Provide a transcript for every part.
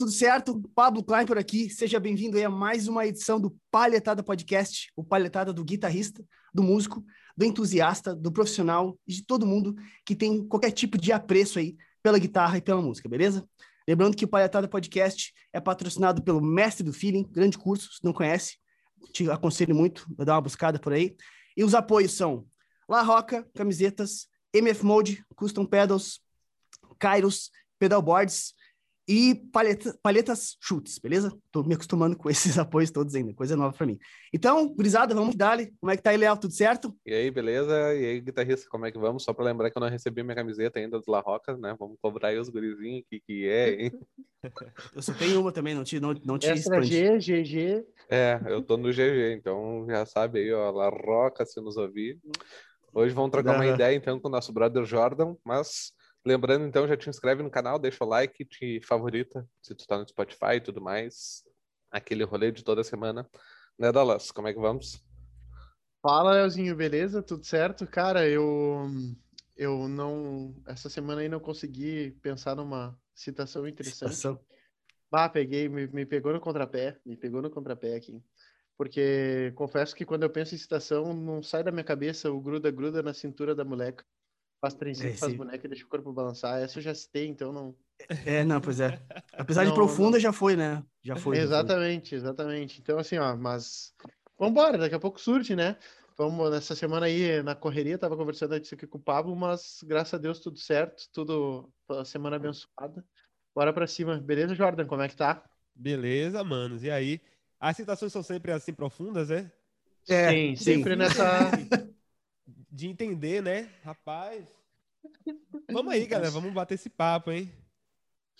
tudo certo? Pablo Klein por aqui. Seja bem-vindo a mais uma edição do Palhetada Podcast, o palhetada do guitarrista, do músico, do entusiasta, do profissional e de todo mundo que tem qualquer tipo de apreço aí pela guitarra e pela música, beleza? Lembrando que o Palhetada Podcast é patrocinado pelo Mestre do Feeling, grande curso, se não conhece, te aconselho muito a dar uma buscada por aí. E os apoios são La Roca, camisetas, MF Mode, Custom Pedals, Kairos, Pedalboards, e palheta, palhetas chutes, beleza? Tô me acostumando com esses apoios todos ainda, coisa nova para mim. Então, gurizada, vamos dar Como é que tá aí, Léo? Tudo certo? E aí, beleza? E aí, guitarrista, como é que vamos? Só para lembrar que eu não recebi minha camiseta ainda dos La Roca, né? Vamos cobrar aí os gurizinhos, que que é, hein? eu só tenho uma também, não te, não, não te Extra G, GG. É, eu tô no GG, então já sabe aí, ó, La Roca, se nos ouvir. Hoje vamos trocar uma ideia, então, com o nosso brother Jordan, mas Lembrando, então, já te inscreve no canal, deixa o like, te favorita, se tu tá no Spotify e tudo mais. Aquele rolê de toda semana. Né, Dallas? Como é que vamos? Fala, Leozinho, beleza? Tudo certo? Cara, eu eu não essa semana aí não consegui pensar numa citação interessante. Citação. Ah, peguei, me, me pegou no contrapé, me pegou no contrapé aqui. Porque confesso que quando eu penso em citação, não sai da minha cabeça o gruda gruda na cintura da moleca faz trenzinho, faz boneca e deixa o corpo balançar. Essa eu já citei, então não. É, não, pois é. Apesar não, de profunda, não... já foi, né? Já foi. Exatamente, já foi. exatamente. Então, assim, ó, mas. Vambora, daqui a pouco surge, né? Vamos, nessa semana aí, na correria, tava conversando isso aqui com o Pablo, mas graças a Deus tudo certo, tudo. Semana abençoada. Bora pra cima. Beleza, Jordan? Como é que tá? Beleza, manos. E aí? As citações são sempre assim profundas, é? É, sim, sempre sim. nessa. de entender, né? Rapaz. Vamos aí, galera. Vamos bater esse papo, hein?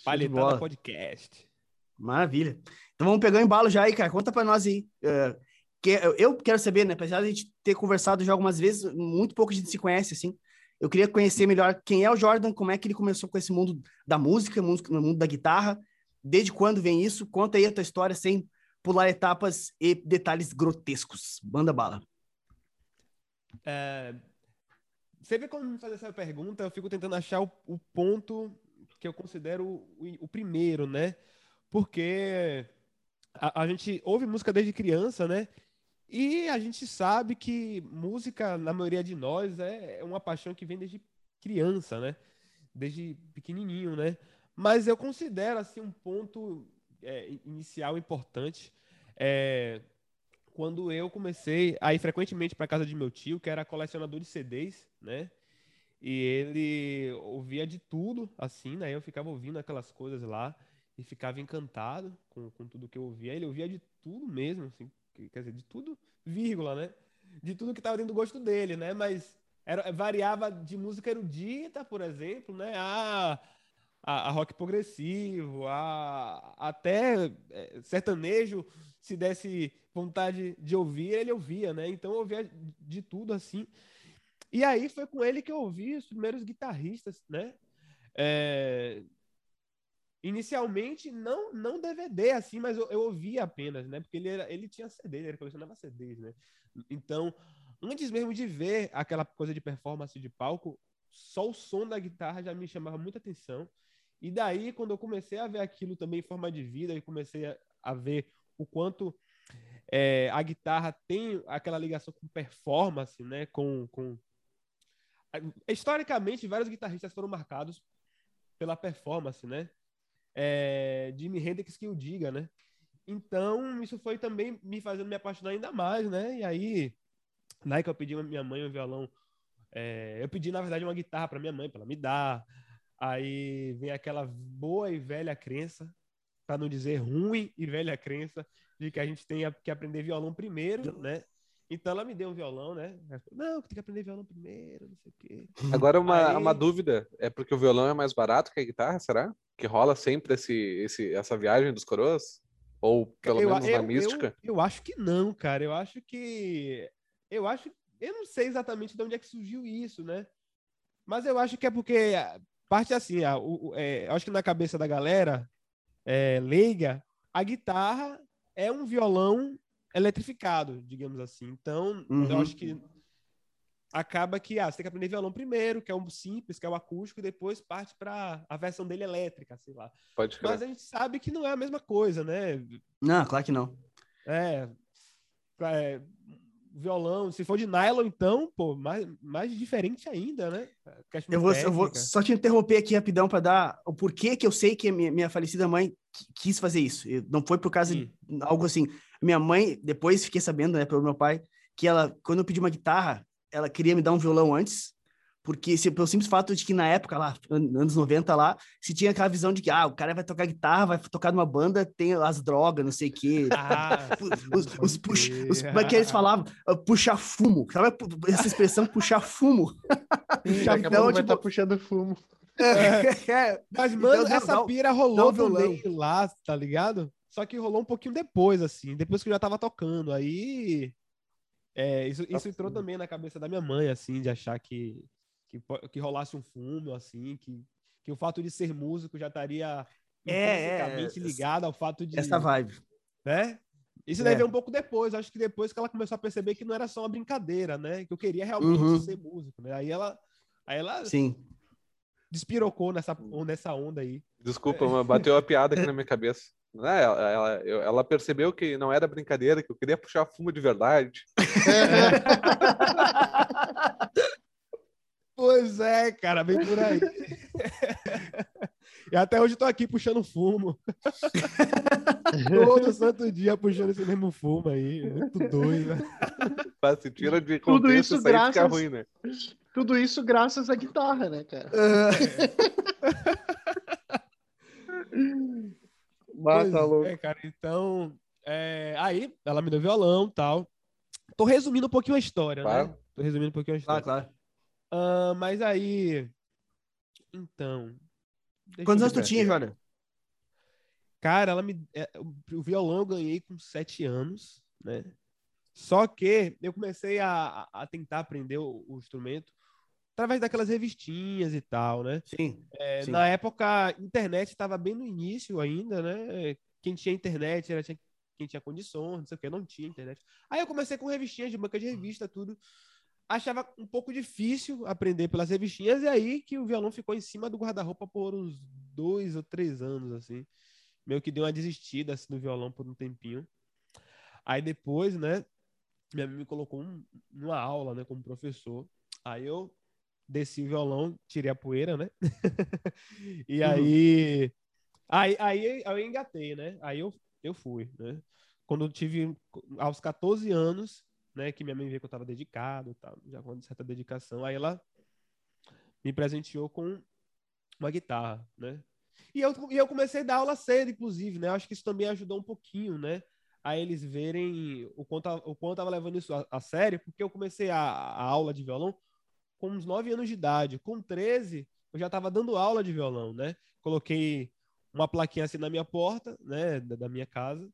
Palhetada Podcast. Maravilha. Então vamos pegar o embalo já aí, cara. Conta pra nós aí. Uh, que, eu quero saber, né? Apesar de a gente ter conversado já algumas vezes, muito pouco a gente se conhece, assim. Eu queria conhecer melhor quem é o Jordan, como é que ele começou com esse mundo da música, música no mundo da guitarra. Desde quando vem isso? Conta aí a tua história sem pular etapas e detalhes grotescos. Banda bala. É, sempre quando me faz essa pergunta, eu fico tentando achar o, o ponto que eu considero o, o, primeiro, né? Porque a, a, gente ouve música desde criança, né? E a gente sabe que música, na maioria de nós, é, é uma paixão que vem desde criança, né? Desde pequenininho, né? Mas eu considero, assim, um ponto é, inicial importante é, quando eu comecei a ir frequentemente para casa de meu tio, que era colecionador de CDs, né? E ele ouvia de tudo, assim, né? Eu ficava ouvindo aquelas coisas lá e ficava encantado com, com tudo que eu ouvia. Ele ouvia de tudo mesmo, assim, quer dizer, de tudo, vírgula, né? De tudo que estava dentro do gosto dele, né? Mas era, variava de música erudita, por exemplo, né? A, a, a rock progressivo, a, até é, sertanejo, se desse vontade de ouvir, ele ouvia, né? Então eu ouvia de tudo assim. E aí foi com ele que eu ouvi os primeiros guitarristas, né? É... Inicialmente, não não DVD assim, mas eu, eu ouvia apenas, né? Porque ele, era, ele tinha CD, ele colecionava CDs, né? Então, antes mesmo de ver aquela coisa de performance de palco, só o som da guitarra já me chamava muita atenção. E daí, quando eu comecei a ver aquilo também em forma de vida, e comecei a, a ver o quanto é, a guitarra tem aquela ligação com performance, né? Com, com... Historicamente, vários guitarristas foram marcados pela performance, né? É, Jimi Hendrix que o diga, né? Então, isso foi também me fazendo me apaixonar ainda mais, né? E aí, na que eu pedi a minha mãe um violão, é, eu pedi, na verdade, uma guitarra para minha mãe, para ela me dar. Aí vem aquela boa e velha crença, para não dizer ruim e velha crença, de que a gente tem que aprender violão primeiro, né? Então ela me deu um violão, né? Não, tem que aprender violão primeiro, não sei o quê. Agora uma, Aí... uma dúvida, é porque o violão é mais barato que a guitarra, será? Que rola sempre esse, esse, essa viagem dos coroas? Ou pelo eu, menos eu, na mística? Eu, eu, acho que não, cara. Eu acho que. Eu acho. Eu não sei exatamente de onde é que surgiu isso, né? Mas eu acho que é porque. Parte assim, a, o, é, eu acho que na cabeça da galera é, leiga, a guitarra é um violão eletrificado, digamos assim. Então, uhum. eu acho que acaba que ah, você tem que aprender violão primeiro, que é um simples, que é o acústico, e depois parte para a versão dele elétrica, sei lá. Pode crer. Mas a gente sabe que não é a mesma coisa, né? Não, claro que não. É, é violão, se for de nylon, então, pô, mais, mais diferente ainda, né? Eu vou, eu vou, só te interromper aqui rapidão para dar o porquê que eu sei que minha, minha falecida mãe quis fazer isso. Não foi por causa Sim. de algo assim. Minha mãe, depois fiquei sabendo, né, pelo meu pai, que ela, quando eu pedi uma guitarra, ela queria me dar um violão antes, porque se, pelo simples fato de que na época lá, anos 90 lá, se tinha aquela visão de que ah, o cara vai tocar guitarra, vai tocar numa banda, tem as drogas, não sei o quê. Ah, os, os, os, puxa, os, como é que eles falavam? Uh, puxar fumo. Sabe essa expressão puxar fumo? puxar, então, tipo... vai tá puxando fumo. É, é. Mas, mano, então, essa não, pira rolou também lá, tá ligado? Só que rolou um pouquinho depois, assim, depois que eu já tava tocando. Aí. É, isso, isso entrou também na cabeça da minha mãe, assim, de achar que, que, que rolasse um fumo, assim, que, que o fato de ser músico já estaria é, é, ligado ao fato de. Essa vibe. Né? Isso é. deve vir um pouco depois, acho que depois que ela começou a perceber que não era só uma brincadeira, né? Que eu queria realmente uhum. ser músico, né? Aí ela. Aí ela Sim. despirocou nessa, nessa onda aí. Desculpa, é. bateu a piada aqui na minha cabeça. Né? Ela, ela, ela, percebeu que não era brincadeira, que eu queria puxar fumo de verdade. pois é, cara, bem por aí. e até hoje tô aqui puxando fumo. Todo santo dia puxando esse mesmo fumo aí. Muito doido. Se tira de contexto, Tudo isso, isso graças... fica ruim, né? Tudo isso graças à guitarra, né, cara? É. Mata louco. É, cara, então. É, aí, ela me deu violão e tal. Tô resumindo um pouquinho a história, claro. né? Tô resumindo um pouquinho a história. Ah, claro. Uh, mas aí. Então. Quantos anos tu tinha, Jora? Cara, ela me. É, o violão eu ganhei com sete anos, né? Só que eu comecei a, a tentar aprender o, o instrumento através daquelas revistinhas e tal, né? Sim, é, sim. Na época, a internet estava bem no início ainda, né? Quem tinha internet era quem tinha condições, não sei o que, não tinha internet. Aí eu comecei com revistinhas de banca de revista, tudo. Achava um pouco difícil aprender pelas revistinhas, e aí que o violão ficou em cima do guarda-roupa por uns dois ou três anos, assim. Meio que deu uma desistida assim, do violão por um tempinho. Aí depois, né, minha mãe me colocou um, numa aula, né, como professor. Aí eu desci o violão, tirei a poeira, né? e aí, uhum. aí, aí, aí eu engatei, né? Aí eu, eu fui, né? Quando eu tive aos 14 anos, né, que minha mãe viu que eu estava dedicado, já com uma certa dedicação, aí ela me presenteou com uma guitarra, né? E eu, e eu comecei a dar aula cedo, inclusive, né? Acho que isso também ajudou um pouquinho, né? A eles verem o quanto, o quanto eu tava levando isso a, a sério, porque eu comecei a, a aula de violão com uns 9 anos de idade. Com 13, eu já estava dando aula de violão, né? Coloquei uma plaquinha assim na minha porta, né, da, da minha casa.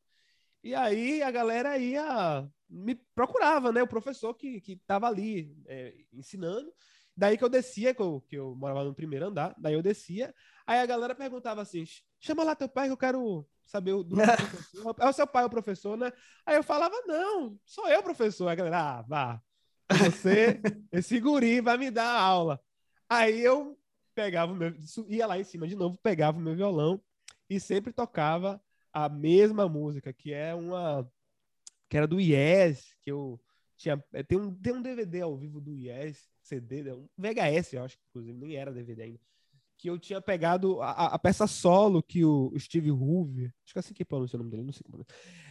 E aí a galera ia me procurava, né, o professor que que estava ali é, ensinando. Daí que eu descia, que eu, que eu morava no primeiro andar, daí eu descia. Aí a galera perguntava assim: chama lá teu pai que eu quero saber o do professor. É o seu pai o professor, né? Aí eu falava: não, sou eu professor. Aí a galera, ah, vá, você, esse guri vai me dar aula. Aí eu pegava o meu, ia lá em cima de novo, pegava o meu violão e sempre tocava a mesma música, que é uma que era do Yes, que eu tinha é, tem um tem um DVD ao vivo do Yes, CD, né, um VHS, eu acho que inclusive nem era DVD ainda que eu tinha pegado a, a peça solo que o, o Steve Hoover, acho que é assim que pronuncia o nome dele, não sei como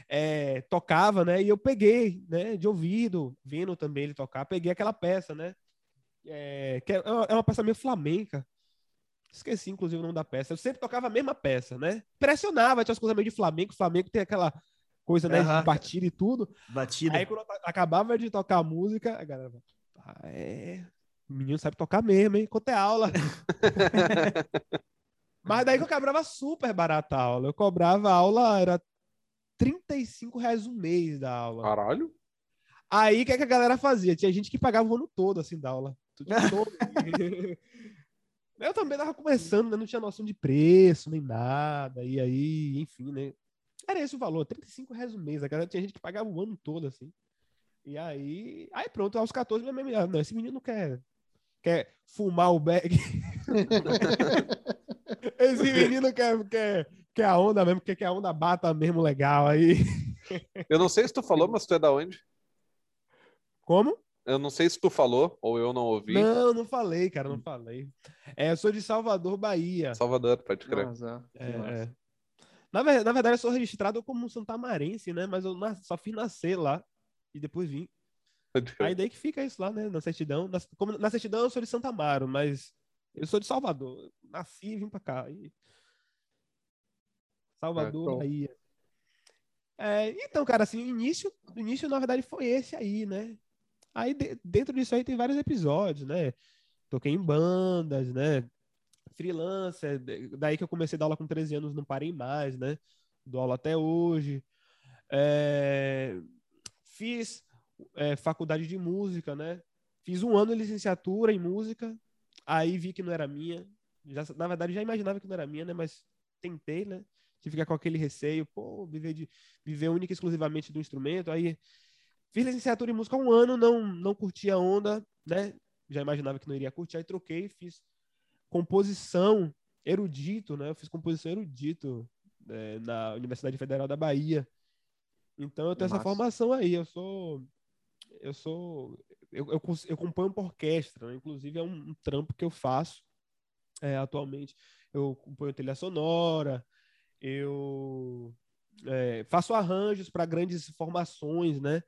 é, tocava, né? E eu peguei, né? De ouvido, vendo também ele tocar, peguei aquela peça, né? É, que é, é uma peça meio flamenca. Esqueci, inclusive, o nome da peça. Eu sempre tocava a mesma peça, né? Pressionava, tinha as coisas meio de flamenco. Flamengo tem aquela coisa, né? Uhum. De batida e tudo. Batida. Aí, quando acabava de tocar a música, a galera, ah, é, o menino sabe tocar mesmo, hein? Quanto é aula? Mas daí que eu cobrava super barata a aula. Eu cobrava a aula, era 35 reais um mês da aula. Caralho. Aí o que, é que a galera fazia? Tinha gente que pagava o ano todo, assim, da aula. eu também tava começando, né? Não tinha noção de preço, nem nada. E aí, enfim, né? Era esse o valor, 35 reais um mês. A galera tinha gente que pagava o ano todo, assim. E aí, aí pronto, aos 14, minha mãe, não, esse menino quer, quer fumar o bag. esse menino quer, quer, quer a onda mesmo, quer que a onda bata mesmo legal aí. Eu não sei se tu falou, mas tu é da onde? Como? Eu não sei se tu falou ou eu não ouvi. Não, não falei, cara, não falei. É, eu sou de Salvador, Bahia. Salvador, pode crer. Nossa, é, é. Na, na, verdade, eu sou registrado como santamarense, né? Mas eu só fui nascer lá e depois vim. Aí daí que fica isso lá, né? Na certidão. Na, como, na certidão eu sou de Santa Amaro, mas eu sou de Salvador. Nasci e vim pra cá. E... Salvador, é, Bahia. É, então, cara, assim, o início, o início, na verdade, foi esse aí, né? Aí de, dentro disso aí tem vários episódios, né? Toquei em bandas, né? Freelancer, daí que eu comecei a dar aula com 13 anos, não parei mais, né? Dou aula até hoje. É... Fiz é, faculdade de música, né? Fiz um ano de licenciatura em música, aí vi que não era minha. Já, na verdade, já imaginava que não era minha, né? Mas tentei, né? De ficar com aquele receio, pô, viver, de, viver única e exclusivamente do instrumento. Aí fiz licenciatura em música há um ano, não, não curti a onda, né? Já imaginava que não iria curtir, aí troquei, fiz composição erudito, né? Eu fiz composição erudito é, na Universidade Federal da Bahia. Então eu tenho Nossa. essa formação aí. Eu sou eu sou. Eu, eu, eu componho por orquestra, né? inclusive é um, um, trampo que eu faço é, atualmente. Eu componho trilha sonora, eu é, faço arranjos para grandes formações, né?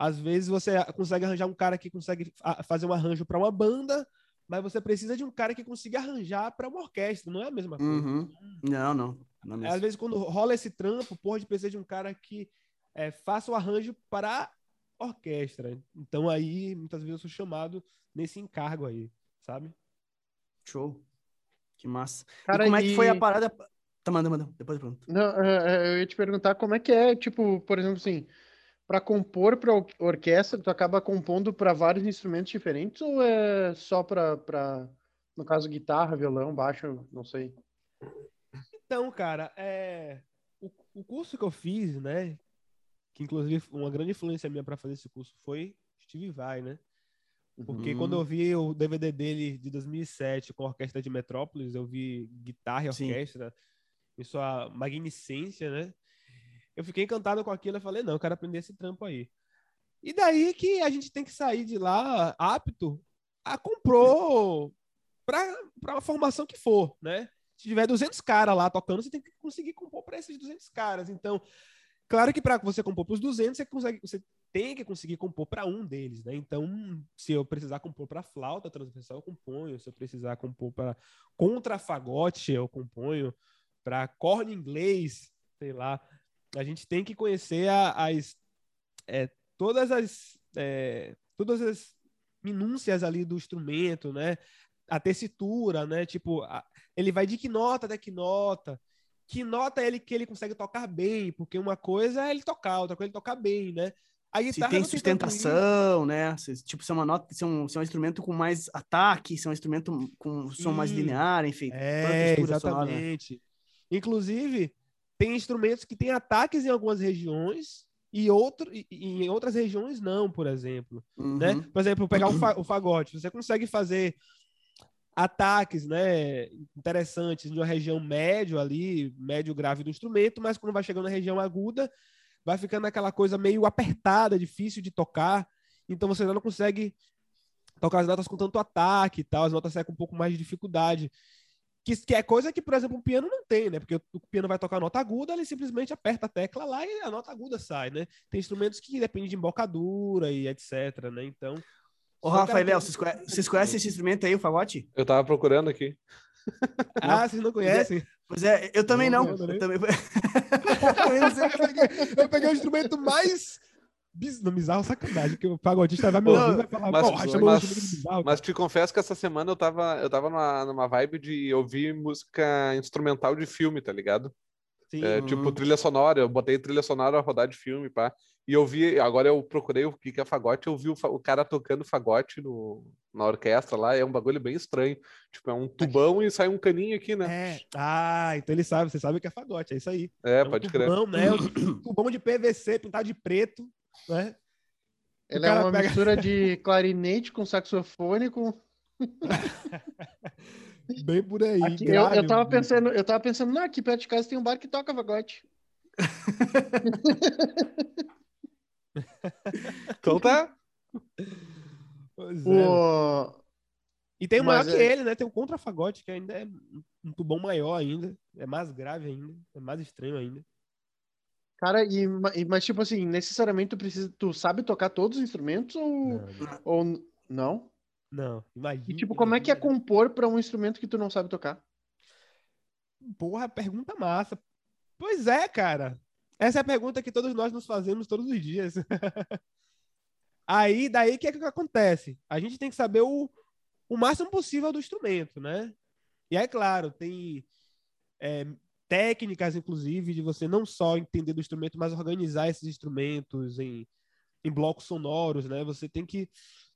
Às vezes você consegue arranjar um cara que consegue fazer um arranjo para uma banda, mas você precisa de um cara que consiga arranjar para uma orquestra, não é a mesma coisa. Uhum. Não, não. não é Às vezes, quando rola esse trampo, pode precisar de um cara que é, faça o arranjo para orquestra. Então aí, muitas vezes eu sou chamado nesse encargo aí, sabe? Show. Que massa. Cara, e como e... é que foi a parada? Tá, manda, manda. Depois eu pergunto. Não, é, é, eu ia te perguntar como é que é, tipo, por exemplo, assim, para compor para orquestra, tu acaba compondo para vários instrumentos diferentes ou é só para, no caso, guitarra, violão, baixo, não sei? Então, cara, é... o, o curso que eu fiz, né, que inclusive uma grande influência minha para fazer esse curso foi Steve Vai, né? Porque uhum. quando eu vi o DVD dele de 2007 com a Orquestra de Metrópolis, eu vi guitarra e orquestra Sim. em sua magnificência, né? Eu fiquei encantado com aquilo e falei, não, eu quero aprender esse trampo aí. E daí que a gente tem que sair de lá apto a compor para a formação que for, né? Se tiver 200 caras lá tocando, você tem que conseguir compor para esses 200 caras. Então, Claro que para você compor para os 200, você, consegue, você tem que conseguir compor para um deles, né? Então, se eu precisar compor para flauta transversal, eu componho. Se eu precisar compor para contrafagote, eu componho. Para corno inglês, sei lá. A gente tem que conhecer a, as é, todas as é, todas as minúcias ali do instrumento, né? A tessitura, né? Tipo, a, ele vai de que nota até que nota que nota ele que ele consegue tocar bem, porque uma coisa é ele tocar, outra coisa é ele tocar bem, né? A se tem sustentação, né? Se, tipo, se é uma nota, se é, um, se é um instrumento com mais ataque, se é um instrumento com som mais linear, enfim. É, exatamente. Sonora. Inclusive, tem instrumentos que têm ataques em algumas regiões e, outro, e, e em outras regiões não, por exemplo. Né? Uhum. Né? Por exemplo, pegar o, fa o fagote. Você consegue fazer ataques né, interessantes de uma região médio ali, médio grave do instrumento, mas quando vai chegando na região aguda, vai ficando aquela coisa meio apertada, difícil de tocar, então você não consegue tocar as notas com tanto ataque e tal, as notas saem com um pouco mais de dificuldade. Que, que é coisa que, por exemplo, um piano não tem, né? Porque o, o piano vai tocar a nota aguda, ele simplesmente aperta a tecla lá e a nota aguda sai, né? Tem instrumentos que dependem de embocadura e etc, né? Então, Ô, Rafael, vocês, conhecem, vocês conhecem esse instrumento aí, o fagote? Eu tava procurando aqui. ah, vocês não conhecem? Pois é, pois é eu também não. não. Eu, também... eu, peguei, eu peguei o instrumento mais não, bizarro sacanagem, que o pagodista vai me ouvir e vai falar, mas, porra, mas, bizarro. Mas te confesso que essa semana eu tava, eu tava numa, numa vibe de ouvir música instrumental de filme, tá ligado? Sim. É, tipo, uhum. trilha sonora, eu botei trilha sonora a rodar de filme, pá. E eu vi, agora eu procurei o que é fagote, eu vi o, o cara tocando fagote no, na orquestra lá, é um bagulho bem estranho. Tipo, é um tubão e sai um caninho aqui, né? É. Ah, então ele sabe, você sabe o que é fagote, é isso aí. É, é um pode tubão, crer. Né? Um tubão de PVC pintado de preto, né? Ela é uma pega... mistura de clarinete com saxofone com. Bem por aí. Aqui, eu, eu tava pensando, eu tava pensando, não, aqui perto de casa tem um bar que toca fagote. então tá. Pois é. O... E tem o maior que é... ele, né? Tem o contrafagote, que ainda é um tubão maior ainda. É mais grave ainda. É mais estranho ainda. Cara, e, mas tipo assim, necessariamente tu precisa. Tu sabe tocar todos os instrumentos ou. Não. Ou, não? Não, imagina. E tipo, como é que é compor para um instrumento que tu não sabe tocar? Porra, pergunta massa. Pois é, cara. Essa é a pergunta que todos nós nos fazemos todos os dias. Aí, daí, o que é que acontece? A gente tem que saber o, o máximo possível do instrumento, né? E é claro, tem é, técnicas, inclusive, de você não só entender do instrumento, mas organizar esses instrumentos em, em blocos sonoros, né? Você tem que.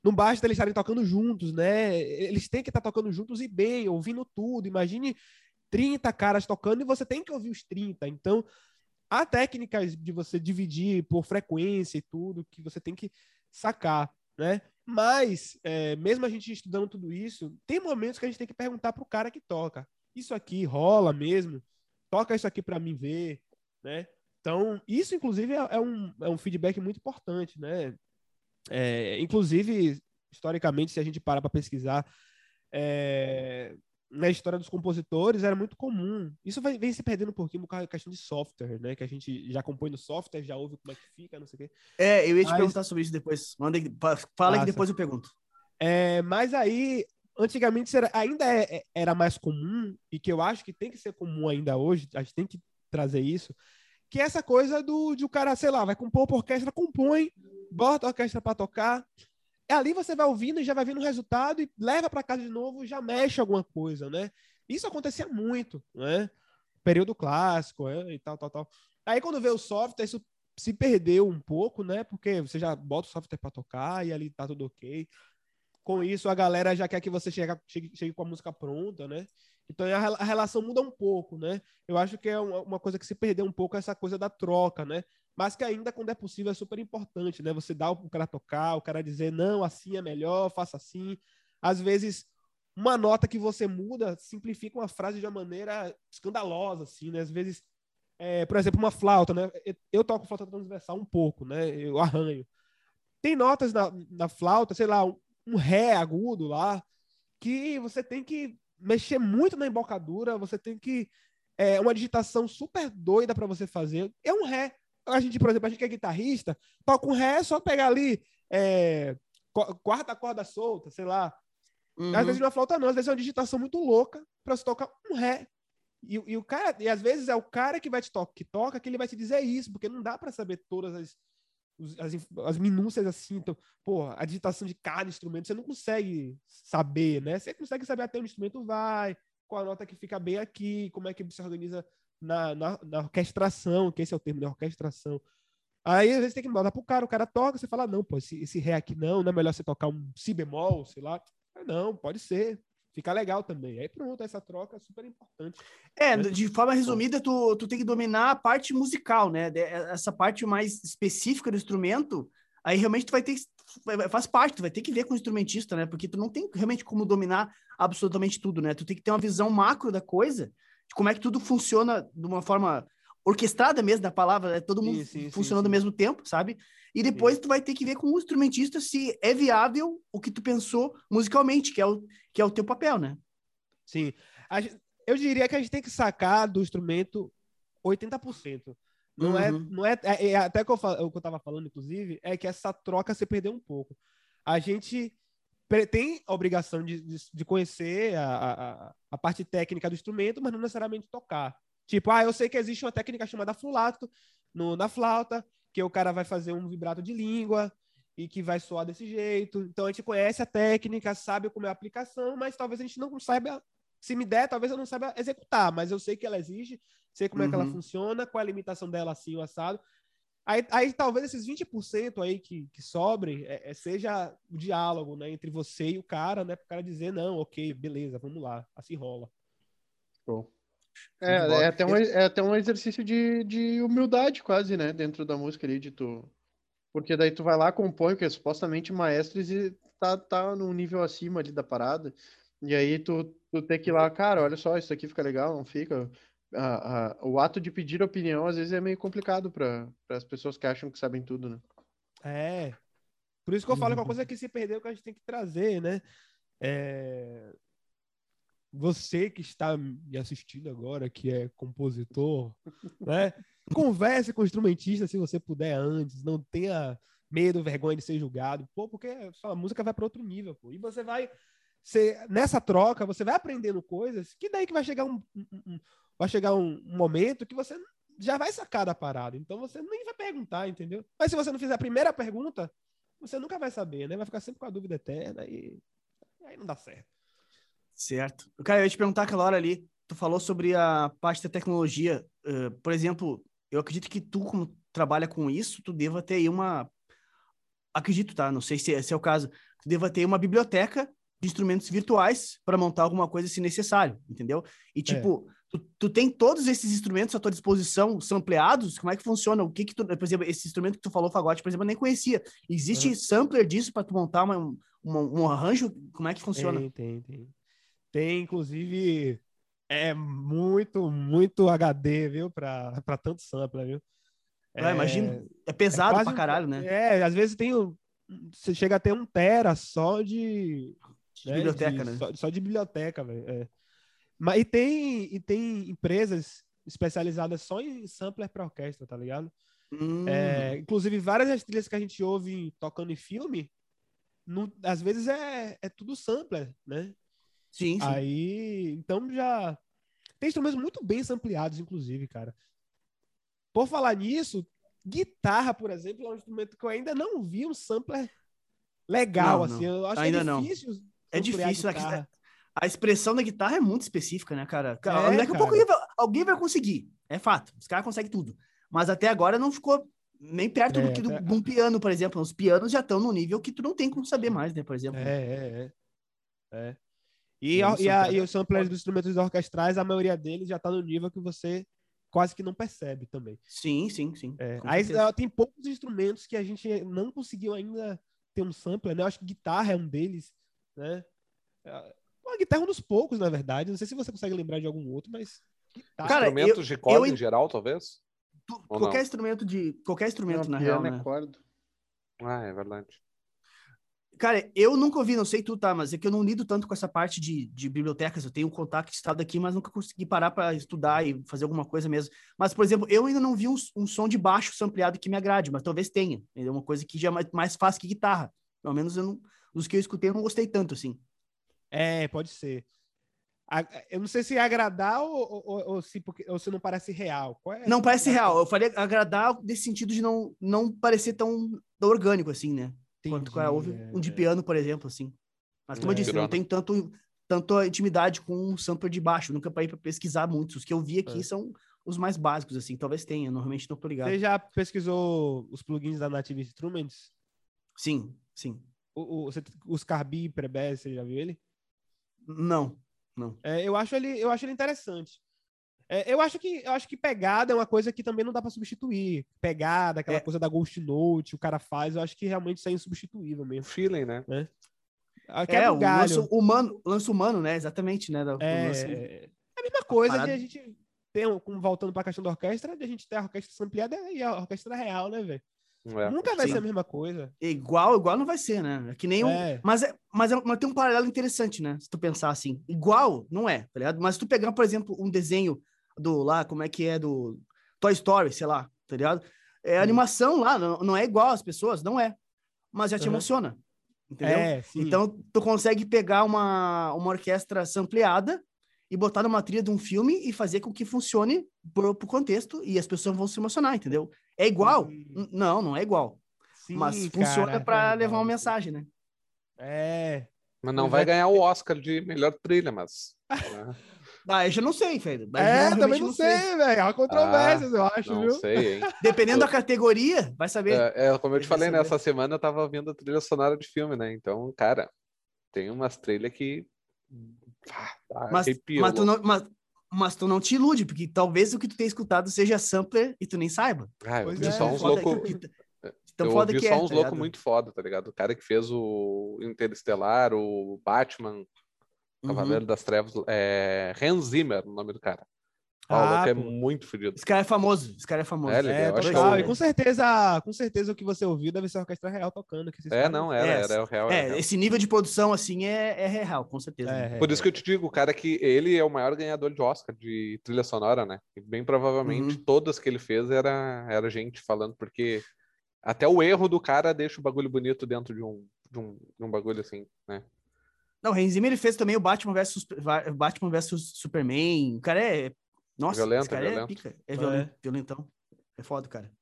Não basta eles estarem tocando juntos, né? Eles têm que estar tocando juntos e bem, ouvindo tudo. Imagine 30 caras tocando e você tem que ouvir os 30. Então, há técnicas de você dividir por frequência e tudo que você tem que sacar, né? Mas, é, mesmo a gente estudando tudo isso, tem momentos que a gente tem que perguntar para o cara que toca. Isso aqui rola mesmo? Toca isso aqui para mim ver, né? Então, isso, inclusive, é, é, um, é um feedback muito importante, né? É, inclusive, historicamente, se a gente parar para pesquisar, é, na história dos compositores era muito comum. Isso vai, vem se perdendo um pouquinho por questão de software, né? Que a gente já compõe no software, já ouve como é que fica, não sei o quê. É, eu ia te mas... perguntar sobre isso depois. Manda, fala Nossa. que depois eu pergunto. É, mas aí, antigamente era, ainda é, é, era mais comum, e que eu acho que tem que ser comum ainda hoje, a gente tem que trazer isso, que é essa coisa do, de o cara, sei lá, vai compor pra orquestra, compõe, bota a orquestra para tocar, ali você vai ouvindo e já vai vendo o resultado e leva para casa de novo, já mexe alguma coisa, né? Isso acontecia muito, né? Período clássico, né? e tal, tal, tal. Aí quando veio o software, isso se perdeu um pouco, né? Porque você já bota o software para tocar e ali tá tudo ok. Com isso, a galera já quer que você chegue, chegue, chegue com a música pronta, né? Então a, a, relação muda um pouco, né? Eu acho que é uma, uma coisa que se perdeu um pouco essa coisa da troca, né? mas que ainda, quando é possível, é super importante, né? Você dá o cara tocar, o cara dizer, não, assim é melhor, faça assim. Às vezes, uma nota que você muda simplifica uma frase de uma maneira escandalosa, assim, né? Às vezes, é, por exemplo, uma flauta, né? Eu toco flauta transversal um pouco, né? Eu arranho. Tem notas na, na flauta, sei lá, um ré agudo lá, que você tem que mexer muito na embocadura, você tem que. É uma digitação super doida para você fazer. É um ré a gente, por exemplo, a gente que é guitarrista, toca um ré, é só pegar ali é, quarta corda solta, sei lá. Uhum. Às vezes não é flauta, não, às vezes é uma digitação muito louca para você tocar um ré. E, e, o cara, e às vezes é o cara que vai te tocar, que toca, que ele vai te dizer isso, porque não dá para saber todas as, as, as, minúcias assim. Então, pô, a digitação de cada instrumento, você não consegue saber, né? Você consegue saber até onde o instrumento vai, qual a nota que fica bem aqui, como é que se organiza na, na, na, orquestração, que esse é o termo, da orquestração. Aí, às vezes, tem que mandar pro cara, o cara toca, você fala, não, pô, esse, esse ré aqui não, não é melhor você tocar um si bemol, sei lá. Não, pode ser, fica legal também. Aí pronto, essa troca é super importante. É, né? de forma resumida, tu, tu tem que dominar a parte musical, né? Essa parte mais específica do instrumento, aí realmente tu vai ter faz parte, tu vai ter que ver com o instrumentista, né? Porque tu não tem realmente como dominar absolutamente tudo, né? Tu tem que ter uma visão macro da coisa de como é que tudo funciona de uma forma orquestrada mesmo da palavra, é todo mundo sim, sim, funcionando sim, ao mesmo tempo, sabe? E depois tu vai ter que ver com o instrumentista se é viável o que tu pensou musicalmente, que é o, que é o teu papel, né? Sim. eu diria que a gente tem que sacar do instrumento 80%. Não é, uhum. é, não é, é, é até que eu, o que eu tava falando, inclusive, é que essa troca se perdeu um pouco. A gente tem a obrigação de, de, de conhecer a, a, a, parte técnica do instrumento, mas não necessariamente tocar. Tipo, ah, eu sei que existe uma técnica chamada flulato no, na flauta, que o cara vai fazer um vibrato de língua e que vai soar desse jeito. Então a gente conhece a técnica, sabe como é a aplicação, mas talvez a gente não saiba. Se me der, talvez eu não saiba executar, mas eu sei que ela existe, sei como uhum. é que ela uhum. funciona, qual é a limitação dela assim, o assado. Aí, aí talvez esses 20% aí que, que sobrem é, é, seja o diálogo, né, entre você e o cara, né, para o cara dizer, não, ok, beleza, vamos lá, assim rola. Bom. É, é, até um, é até um exercício de, de humildade quase, né, dentro da música ali, de tu Porque daí tu vai lá, compõe, que é supostamente maestros e tá, tá num nível acima ali da parada. E aí tu, tu tem que ir lá, cara, olha só, isso aqui fica legal, não fica. A, a, o ato de pedir opinião às vezes é meio complicado para as pessoas que acham que sabem tudo, né? É. Por isso que eu falo que uma coisa que se perdeu que a gente tem que trazer, né? É... Você que está me assistindo agora, que é compositor, né? Converse com o instrumentista se você puder antes, não tenha medo, vergonha de ser julgado, pô, porque a música vai para outro nível, pô. E você vai ser nessa troca, você vai aprendendo coisas que daí que vai chegar um, um, um vai chegar um, um, momento que você já vai sacar da parada. Então você nem vai perguntar, entendeu? Mas se você não fizer a primeira pergunta, você nunca vai saber, né? Vai ficar sempre com a dúvida eterna e aí não dá certo. Certo. Cara, eu ia te perguntar aquela hora ali, tu falou sobre a parte da tecnologia. Uh, por exemplo, eu acredito que tu, como trabalha com isso, tu deva ter aí uma. Acredito, tá? Não sei se, esse é o caso. Tu deva ter uma biblioteca de instrumentos virtuais para montar alguma coisa se necessário, entendeu? E é. tipo, é. tu, tu tem todos esses instrumentos à tua disposição, sampleados? Como é que funciona? O que que tu, por exemplo, esse instrumento que tu falou, fagote, por exemplo, eu nem conhecia. Existe uhum. sampler disso para tu montar uma, uma, um arranjo? Como é que funciona? Tem, tem, tem. Tem, inclusive, é muito, muito HD, viu? Para tanto sampler, viu? É, imagino. É pesado é pra caralho, né? É, às vezes tem. Você chega a ter um tera só de. de né, biblioteca, de, né? Só, só, de biblioteca, velho. É. Mas e tem, e tem empresas especializadas só em sampler para orquestra, tá ligado? Hum. É, inclusive, várias das trilhas que a gente ouve tocando em filme, às vezes é, é tudo sampler, né? Sim, sim. Aí, então já tem instrumentos muito bem ampliados, inclusive, cara. Por falar nisso, guitarra, por exemplo, é um instrumento que eu ainda não vi um sampler legal, não, assim. Não. Eu acho ainda é difícil. Não. É difícil. A, a, expressão da guitarra é muito específica, né, cara? É, Daqui a pouco alguém vai, alguém vai, conseguir. É fato. Os caras conseguem tudo. Mas até agora não ficou nem perto é, do que do, é. de um piano, por exemplo. Os pianos já estão no nível que tu não tem como saber mais, né, por exemplo. É, é, é. é. E, a, e, a, e os samplers dos instrumentos orquestrais, a maioria deles já está no nível que você quase que não percebe também. Sim, sim, sim. É, aí tem poucos instrumentos que a gente não conseguiu ainda ter um sampler, né? Eu acho que guitarra é um deles, né? A guitarra é um dos poucos, na verdade. Não sei se você consegue lembrar de algum outro, mas. Guitarra. Cara, Instrumentos eu, de corda eu... em geral, talvez? Tu, qualquer não? instrumento de. Qualquer instrumento, não, na real. Né? Ah, é verdade. Cara, eu nunca ouvi, não sei tu, tá, mas é que eu não lido tanto com essa parte de, de bibliotecas. Eu tenho um contato estado aqui, mas nunca consegui parar para estudar e fazer alguma coisa mesmo. Mas, por exemplo, eu ainda não vi um, um som de baixo sampleado que me agrade, mas talvez tenha. É uma coisa que já é mais, mais fácil que guitarra. Pelo menos eu não, dos que eu escutei, eu não gostei tanto, assim. É, pode ser. Eu não sei se agradar ou, ou, ou, se, porque, ou se não parece real. É não parece real. Eu falei agradar nesse sentido de não, não parecer tão, tão orgânico, assim, né? Entendi, Quanto houve é, um de é. piano, por exemplo, assim. Mas como é, eu disse, não tem tanto, tanto intimidade com um sampler de baixo. Nunca parei para pesquisar muitos. Os que eu vi aqui é. são os mais básicos, assim. Talvez tenha, normalmente não tô ligado. Você já pesquisou os plugins da Native Instruments? Sim, sim. O, o, os Carbi Prebes, você já viu ele? Não, não. É, eu, acho ele, eu acho ele interessante. É, eu acho que eu acho que pegada é uma coisa que também não dá para substituir. Pegada, aquela é. coisa da Ghost Note, o cara faz, eu acho que realmente isso é insubstituível mesmo. Feeling, né? É, é o lance humano, lance humano, né? Exatamente, né? é, lance... é a mesma coisa a de a gente ter, um, voltando para a questão da orquestra, de a gente ter a orquestra ampliada e a orquestra real, né, velho? É. Nunca vai Sim. ser a mesma coisa. Igual, igual não vai ser, né? É que nem um. É. Mas, é, mas, é, mas tem um paralelo interessante, né? Se tu pensar assim. Igual, não é, tá ligado? Mas se tu pegar, por exemplo, um desenho do lá, como é que é do Toy Story, sei lá, tá ligado? É animação lá, não, não é igual às pessoas, não é. Mas já te uhum. emociona. Entendeu? É, então, tu consegue pegar uma, uma orquestra sampleada e botar numa trilha de um filme e fazer com que funcione pro, pro contexto e as pessoas vão se emocionar, entendeu? É igual? Sim. Não, não é igual. Sim, mas funciona para é levar uma mensagem, né? É. Mas não vai ganhar o Oscar de melhor trilha, mas. Né? Ah, eu já não sei, velho. É, também não, sei, sei. velho. Há controvérsias, ah, eu acho, não viu? sei, hein? Dependendo da categoria, vai saber. É, é como eu te falei, nessa semana eu tava vendo a trilha sonora de filme, né? Então, cara, tem umas trilhas que. Ah, mas, mas, tu não, mas, mas, tu não te ilude, porque talvez o que tu tenha escutado seja sampler e tu nem saiba. Ah, eu é, só uns loucos. Tão eu foda ouvi que só é, uns tá loucos muito foda, tá ligado? O cara que fez o Interestelar, o Batman, uhum. Cavaleiro das Trevas, é Hans Zimmer, o nome do cara. Ah, é muito fodido. Esse cara é famoso. Esse cara é famoso. É, legal. É, E com certeza, com certeza o que você ouviu deve ser a orquestra real tocando. é, não, era, é, era, era, real. É, real. esse nível de produção, assim, é, é real, com certeza. É, Por isso que eu te digo, o cara que ele é o maior ganhador de Oscar de trilha sonora, né? E bem provavelmente uhum. todas que ele fez era, era gente falando, porque até o erro do cara deixa o bagulho bonito dentro de um, de um, de um bagulho assim, né? Não, o Hans ele fez também o Batman vs Batman versus Superman. O cara é nossa, violento, esse cara é, violento. é pica. É, violento, é. violentão. É foda, cara.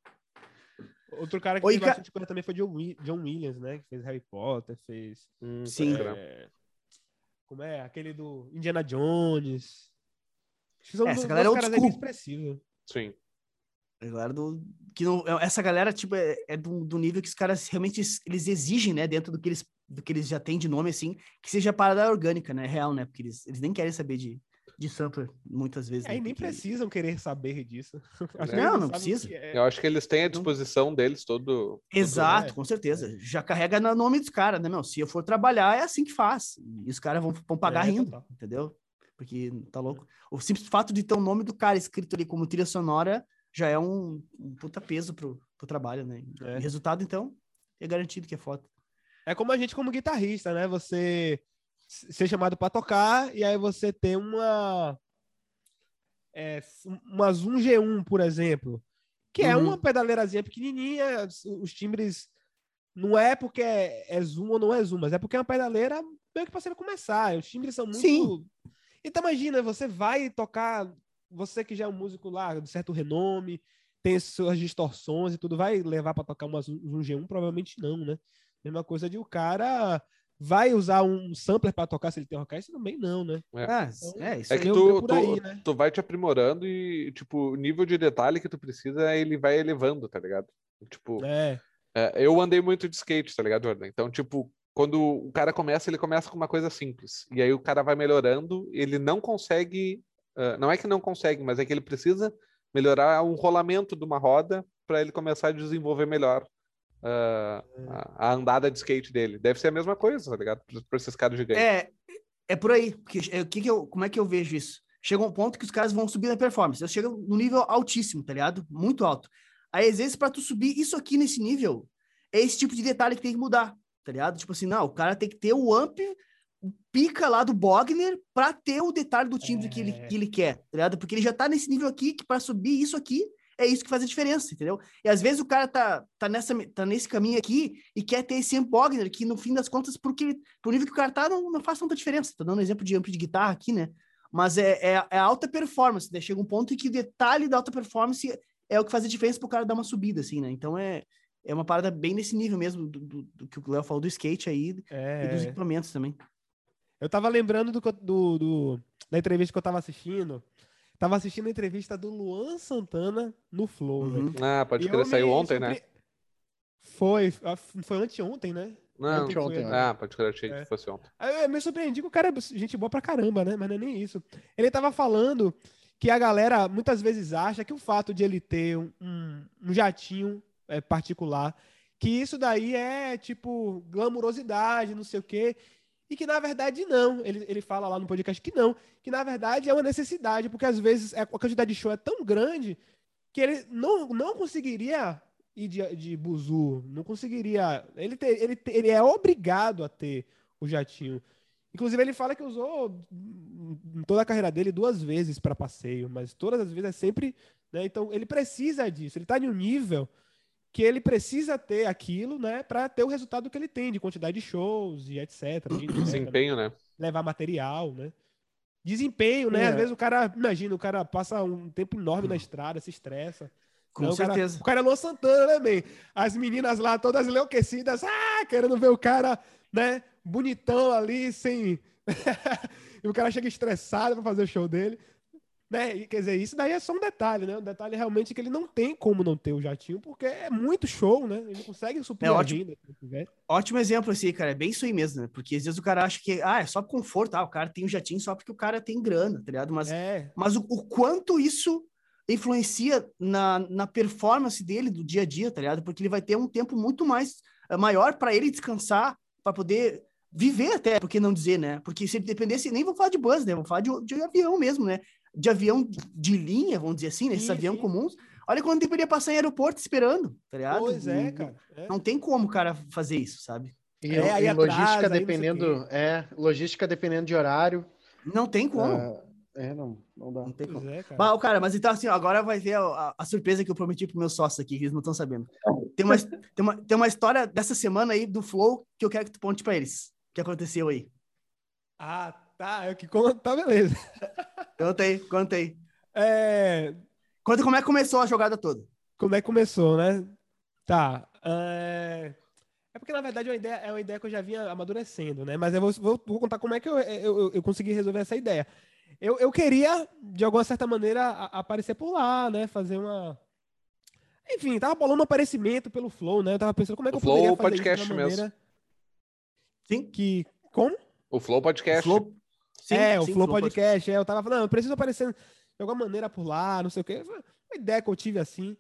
Outro cara que Oi, fez bastante coisa também foi John, John Williams, né? Que fez Harry Potter, fez. Hum, Sim. É... Como é? Aquele do Indiana Jones. São essa galera é old school. expressivo. Sim. A galera do. Que não, essa galera, tipo, é, é do, do, nível que os caras realmente eles exigem, né? Dentro do que eles, do que eles já têm de nome, assim, que seja parada orgânica, né? Real, né? Porque eles, eles nem querem saber de, de sampler, muitas vezes. É, né? nem precisam querer saber disso. não, não precisa. É. Eu acho que eles têm à disposição deles todo. Exato, todo... com certeza. Já carrega no nome dos caras, né, meu? Se eu for trabalhar, é assim que faz. E os caras vão, vão pagar é, rindo, total. entendeu? Porque tá louco. O simples fato de ter o nome do cara escrito ali como trilha sonora já é um, um puta peso pro, pro trabalho, né? É. Resultado, então, é garantido que é foto. É como a gente como guitarrista, né? Você ser chamado para tocar e aí você tem uma é, uma Zoom G1, por exemplo, que é uhum. uma pedaleirazinha pequenininha, os timbres não é porque é, é Zoom ou não é Zoom, mas é porque é uma pedaleira meio que para você começar. Os timbres são muito Sim. Então imagina, você vai tocar, você que já é um músico lá de certo renome, tem suas distorções e tudo, vai levar para tocar uma Zoom G1? Provavelmente não, né? Mesma coisa de o cara vai usar um sampler para tocar se ele tem orquestra? Também não, né? É, ah, então, é, isso é que tu, tu, aí, né? tu vai te aprimorando e, tipo, o nível de detalhe que tu precisa, ele vai elevando, tá ligado? Tipo, é. É, eu andei muito de skate, tá ligado, Jordan? Então, tipo, quando o cara começa, ele começa com uma coisa simples. E aí o cara vai melhorando, ele não consegue. Uh, não é que não consegue, mas é que ele precisa melhorar um rolamento de uma roda para ele começar a desenvolver melhor uh, a, a, andada de skate dele. Deve ser a mesma coisa, tá ligado? Para esses caras gigantes. É, é por aí. Porque, é, que que eu, como é que eu vejo isso? Chega um ponto que os caras vão subir na performance. Eles chegam no nível altíssimo, tá ligado? Muito alto. Aí, às vezes, para tu subir isso aqui nesse nível, é esse tipo de detalhe que tem que mudar, tá ligado? Tipo assim, não, o cara tem que ter o amp pica lá do Bogner para ter o detalhe do timbre é... que, ele, que ele quer, tá ligado? Porque ele já tá nesse nível aqui que para subir isso aqui é isso que faz a diferença, entendeu? E às vezes o cara tá, tá, nessa, tá nesse caminho aqui e quer ter esse amp Bogner, que no fim das contas, porque pro nível que o cara tá, não, não faz tanta diferença. Tô dando um exemplo de amp de guitarra aqui, né? Mas é, é, é alta performance, né? Chega um ponto em que o detalhe da alta performance é o que faz a diferença pro cara dar uma subida, assim, né? Então é, é uma parada bem nesse nível mesmo, do, do, do que o Léo falou do skate aí é... e dos equipamentos também. Eu tava lembrando do, do, do, da entrevista que eu tava assistindo, Tava assistindo a entrevista do Luan Santana no Flow, uhum. Ah, pode crer, saiu ontem, né? Foi, foi anteontem, né? Não, ontem, né? Ah, pode crer, achei é. que fosse ontem. Eu me surpreendi que o cara é gente boa pra caramba, né? Mas não é nem isso. Ele tava falando que a galera muitas vezes acha que o fato de ele ter um, um jatinho é, particular, que isso daí é tipo glamurosidade, não sei o quê e que na verdade não. Ele, ele fala lá no podcast que não, que na verdade é uma necessidade, porque às vezes a quantidade de show é tão grande que ele não, não conseguiria ir de, de buzu, não conseguiria. Ele, ter, ele, ele é obrigado a ter o jatinho. Inclusive, ele fala que usou toda a carreira dele duas vezes para passeio, mas todas as vezes é sempre. Né? Então, ele precisa disso. Ele está em um nível que ele precisa ter aquilo, né, para ter o resultado que ele tem de quantidade de shows e etc. De Desempenho, né? Levar material, né? Desempenho, né? É. Às vezes o cara, imagina, o cara passa um tempo enorme na estrada, se estressa. Com então, certeza. O cara, o cara é Luan Santana, né, man? As meninas lá todas enlouquecidas, ah, querendo ver o cara, né, bonitão ali, sem. e o cara chega estressado para fazer o show dele. Né? Quer dizer, isso daí é só um detalhe, né? Um detalhe realmente é que ele não tem como não ter o jatinho, porque é muito show, né? Ele consegue suprir é, ótimo, Ótimo exemplo, assim, cara. É bem isso aí mesmo, né? Porque às vezes o cara acha que, ah, é só conforto, ah, o cara tem o jatinho só porque o cara tem grana, tá ligado? Mas, é. mas o, o quanto isso influencia na, na performance dele do dia a dia, tá ligado? Porque ele vai ter um tempo muito mais uh, maior para ele descansar, para poder viver até, por que não dizer, né? Porque se ele dependesse, nem vou falar de bus, né? Vou falar de, de avião mesmo, né? De avião de linha, vamos dizer assim, né? Esses aviões comuns. Olha quanto tempo ele ia passar em aeroporto esperando, tá ligado? Pois é, cara. É. Não tem como o cara fazer isso, sabe? E, é, e logística dependendo, é, logística dependendo de horário. Não tem como. Uh, é, não, não dá. Não tem como. É, cara. Mas, cara, mas então assim, agora vai ver a, a, a, surpresa que eu prometi pro meus sócios aqui, que eles não estão sabendo. Tem uma, tem, uma, tem uma história dessa semana aí do Flow que eu quero que tu ponte para eles. O que aconteceu aí? Ah, tá. É que conta, tá beleza. Contei, contei. É... Conta como é que começou a jogada toda. Como é que começou, né? Tá. É... É porque, na verdade, é uma ideia, é uma ideia que eu já vinha amadurecendo, né? Mas eu vou, vou, vou contar como é que eu, eu, eu, consegui resolver essa ideia. Eu, eu queria, de alguma certa maneira, a, aparecer por lá, né? Fazer uma. Enfim, tava bolando um aparecimento pelo Flow, né? Eu tava pensando como é que o eu Flow poderia fazer podcast isso de uma maneira... mesmo. Sim. Que. Como? O Flow Podcast. O Flow... Sim, é, sim, o Flow, Podcast. É, eu tava falando, eu preciso aparecer de alguma maneira por lá, não sei o quê. Uma ideia que eu tive assim.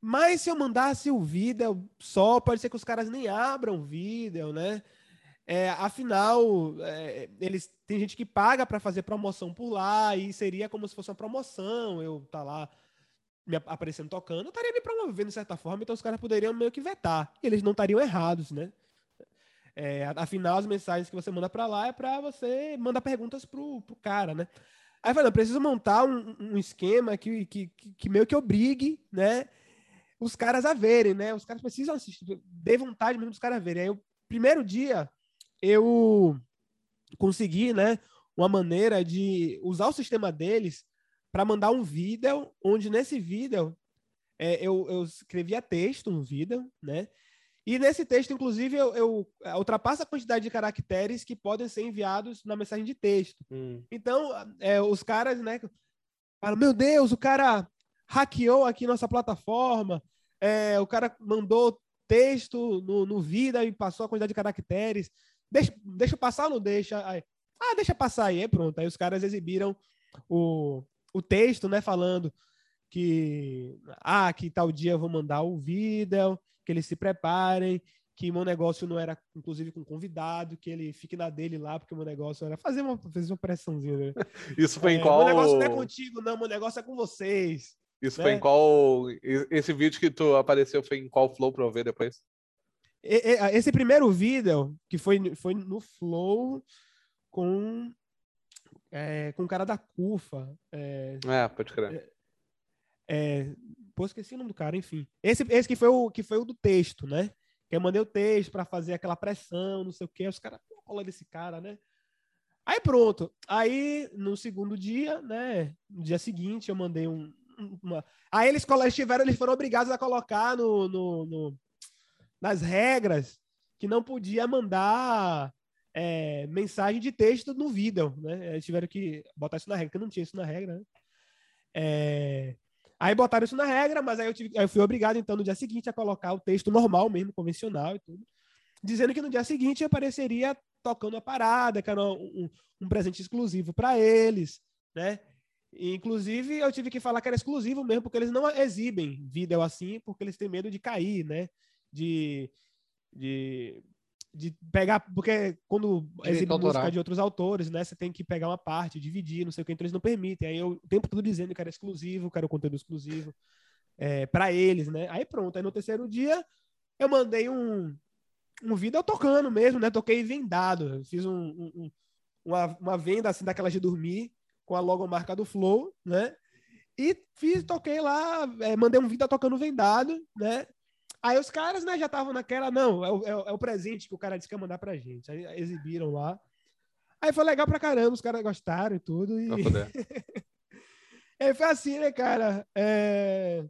Mas se eu mandasse o vídeo só, pode ser que os caras nem abram o vídeo, né? É, afinal, é, eles tem gente que paga para fazer promoção por lá e seria como se fosse uma promoção. Eu tá lá me aparecendo tocando, eu estaria me promovendo de certa forma, então os caras poderiam meio que vetar. E eles não estariam errados, né? É, afinal, as mensagens que você manda para lá é para você mandar perguntas pro, pro cara, né? Aí eu falei, eu preciso montar um, um esquema que, que, que meio que obrigue, né? os caras a verem, né? Os caras precisam assistir, dê vontade mesmo dos caras verem. Aí, o primeiro dia, eu consegui, né, uma maneira de usar o sistema deles para mandar um vídeo, onde nesse vídeo é, eu, eu escrevia texto no vídeo, né? E nesse texto, inclusive, eu, eu ultrapasso a quantidade de caracteres que podem ser enviados na mensagem de texto. Hum. Então, é, os caras, né, falam, meu Deus, o cara hackeou aqui nossa plataforma, é, o cara mandou texto no, no Vida e passou a quantidade de caracteres. Deixa, deixa passar ou não deixa? Aí, ah, deixa passar aí, é pronto. Aí os caras exibiram o, o texto, né, falando que, ah, que tal dia eu vou mandar o vídeo, que eles se preparem, que meu negócio não era, inclusive, com convidado, que ele fique na dele lá, porque meu negócio era fazer uma, fazer uma pressãozinha. Né? Isso foi é, em qual... Meu negócio não é contigo, não, meu negócio é com vocês. Isso né? foi em qual. Esse vídeo que tu apareceu foi em qual Flow pra eu ver depois? Esse primeiro vídeo, que foi, foi no Flow com. É, com o cara da CUFA. É, é pode crer. É, é, pô, esqueci o nome do cara, enfim. Esse, esse que, foi o, que foi o do texto, né? Que eu mandei o texto para fazer aquela pressão, não sei o quê. Os caras, pô, cola desse cara, né? Aí pronto. Aí, no segundo dia, né? No dia seguinte, eu mandei um, uma... Aí eles, eles tiveram, eles foram obrigados a colocar no, no, no nas regras que não podia mandar é, mensagem de texto no vídeo, né? Eles tiveram que botar isso na regra, porque não tinha isso na regra, né? É... Aí botaram isso na regra, mas aí eu, tive, aí eu fui obrigado, então, no dia seguinte, a colocar o texto normal mesmo, convencional e tudo. Dizendo que no dia seguinte apareceria tocando a parada, que era um, um presente exclusivo para eles, né? Inclusive, eu tive que falar que era exclusivo mesmo, porque eles não exibem vídeo assim, porque eles têm medo de cair, né? De, de, de pegar, porque quando exibe música de outros autores, né? Você tem que pegar uma parte, dividir, não sei o que, então eles não permitem. Aí eu o tempo todo dizendo que era exclusivo, que era o conteúdo exclusivo é, para eles, né? Aí pronto, aí no terceiro dia eu mandei um, um vídeo tocando mesmo, né? Toquei vendado, fiz um, um, uma, uma venda assim daquelas de dormir com a logomarca do Flow, né? E fiz, toquei lá, é, mandei um vídeo tocando vendado, né? Aí os caras, né, já estavam naquela, não, é o, é o, presente que o cara disse que ia mandar pra gente. Aí exibiram lá. Aí foi legal pra caramba, os caras gostaram e tudo. E... Aí foi assim, né, cara? É...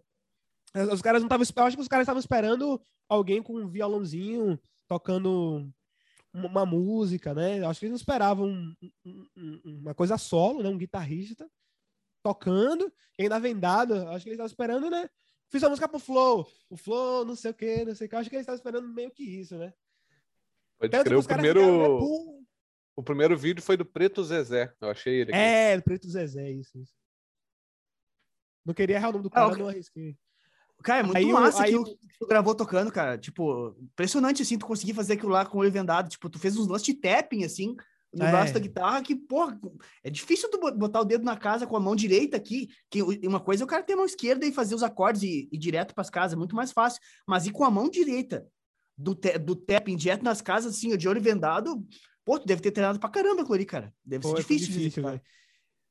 Os caras não estavam. Eu acho que os caras estavam esperando alguém com um violãozinho tocando uma música, né? Acho que eles não esperavam um, um, uma coisa solo, né? Um guitarrista tocando, ainda vendado. Acho que eles estavam esperando, né? Fiz a música pro Flow. O Flow, não sei o que, não sei o que. Acho que eles estavam esperando meio que isso, né? Pode Tanto crer, o primeiro... Ficaram, né? O primeiro vídeo foi do Preto Zezé. Eu achei ele aqui. É, do Preto Zezé, isso, isso. Não queria errar o nome do cara, ah, não arrisquei. Cara, é muito aí, massa aí, que, tu gravou tocando, cara. Tipo, impressionante, assim, tu conseguir fazer aquilo lá com o olho vendado. Tipo, tu fez uns lances de tapping, assim, no é. braço da guitarra, que, porra, é difícil tu botar o dedo na casa com a mão direita aqui. Que uma coisa é o cara ter a mão esquerda e fazer os acordes e ir direto pras casas, é muito mais fácil. Mas ir com a mão direita do, te, do tapping direto nas casas, assim, de olho vendado, pô, tu deve ter treinado pra caramba aquilo ali, cara. Deve pô, ser difícil. difícil velho.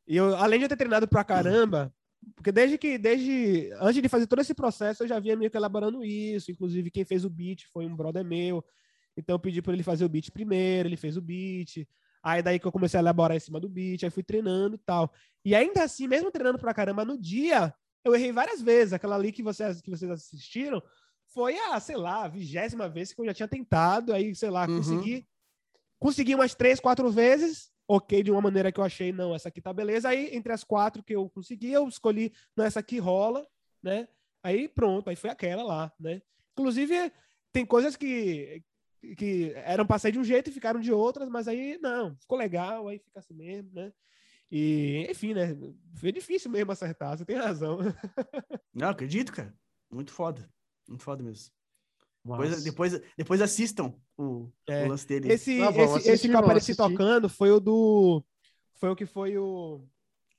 E eu, além de eu ter treinado pra caramba, porque desde que, desde, antes de fazer todo esse processo, eu já vinha meio que elaborando isso. Inclusive, quem fez o beat foi um brother meu. Então, eu pedi para ele fazer o beat primeiro, ele fez o beat. Aí, daí que eu comecei a elaborar em cima do beat, aí fui treinando e tal. E ainda assim, mesmo treinando pra caramba, no dia, eu errei várias vezes. Aquela ali que vocês, que vocês assistiram foi a, sei lá, a vigésima vez que eu já tinha tentado. Aí, sei lá, uhum. consegui, consegui umas três, quatro vezes ok de uma maneira que eu achei, não, essa aqui tá beleza. Aí, entre as quatro que eu consegui, eu escolhi, não, essa aqui rola, né? Aí pronto, aí foi aquela lá, né? Inclusive, tem coisas que, que eram sair de um jeito e ficaram de outras, mas aí não, ficou legal, aí fica assim mesmo, né? E, enfim, né? Foi difícil mesmo acertar, você tem razão. Não, acredito, cara. Muito foda. Muito foda mesmo. Depois, depois, depois assistam o, é. o lance dele. Esse, ah, esse, esse que eu apareci tocando foi o do. Foi o que foi o.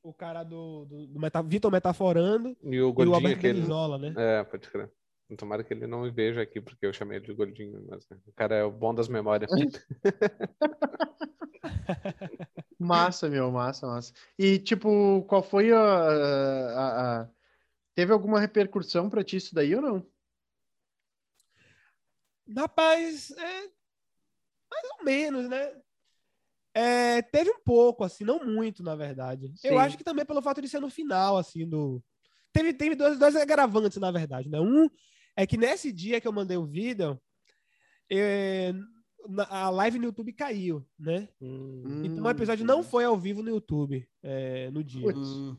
O cara do, do, do Meta, Vitor Metaforando e o, Gordinho, e o Alberto Benizola, né? É, pode crer. Tomara que ele não me veja aqui, porque eu chamei ele de Gordinho, mas né, o cara é o bom das memórias. massa, meu, massa, massa. E, tipo, qual foi a, a, a... Teve alguma repercussão pra ti isso daí ou não? Rapaz, é, mais ou menos, né? É, teve um pouco, assim, não muito, na verdade. Sim. Eu acho que também pelo fato de ser no final, assim, do. Teve, teve dois, dois agravantes, na verdade, né? Um é que nesse dia que eu mandei o vídeo, é, a live no YouTube caiu, né? Hum, então o episódio não foi ao vivo no YouTube é, no dia. Hum.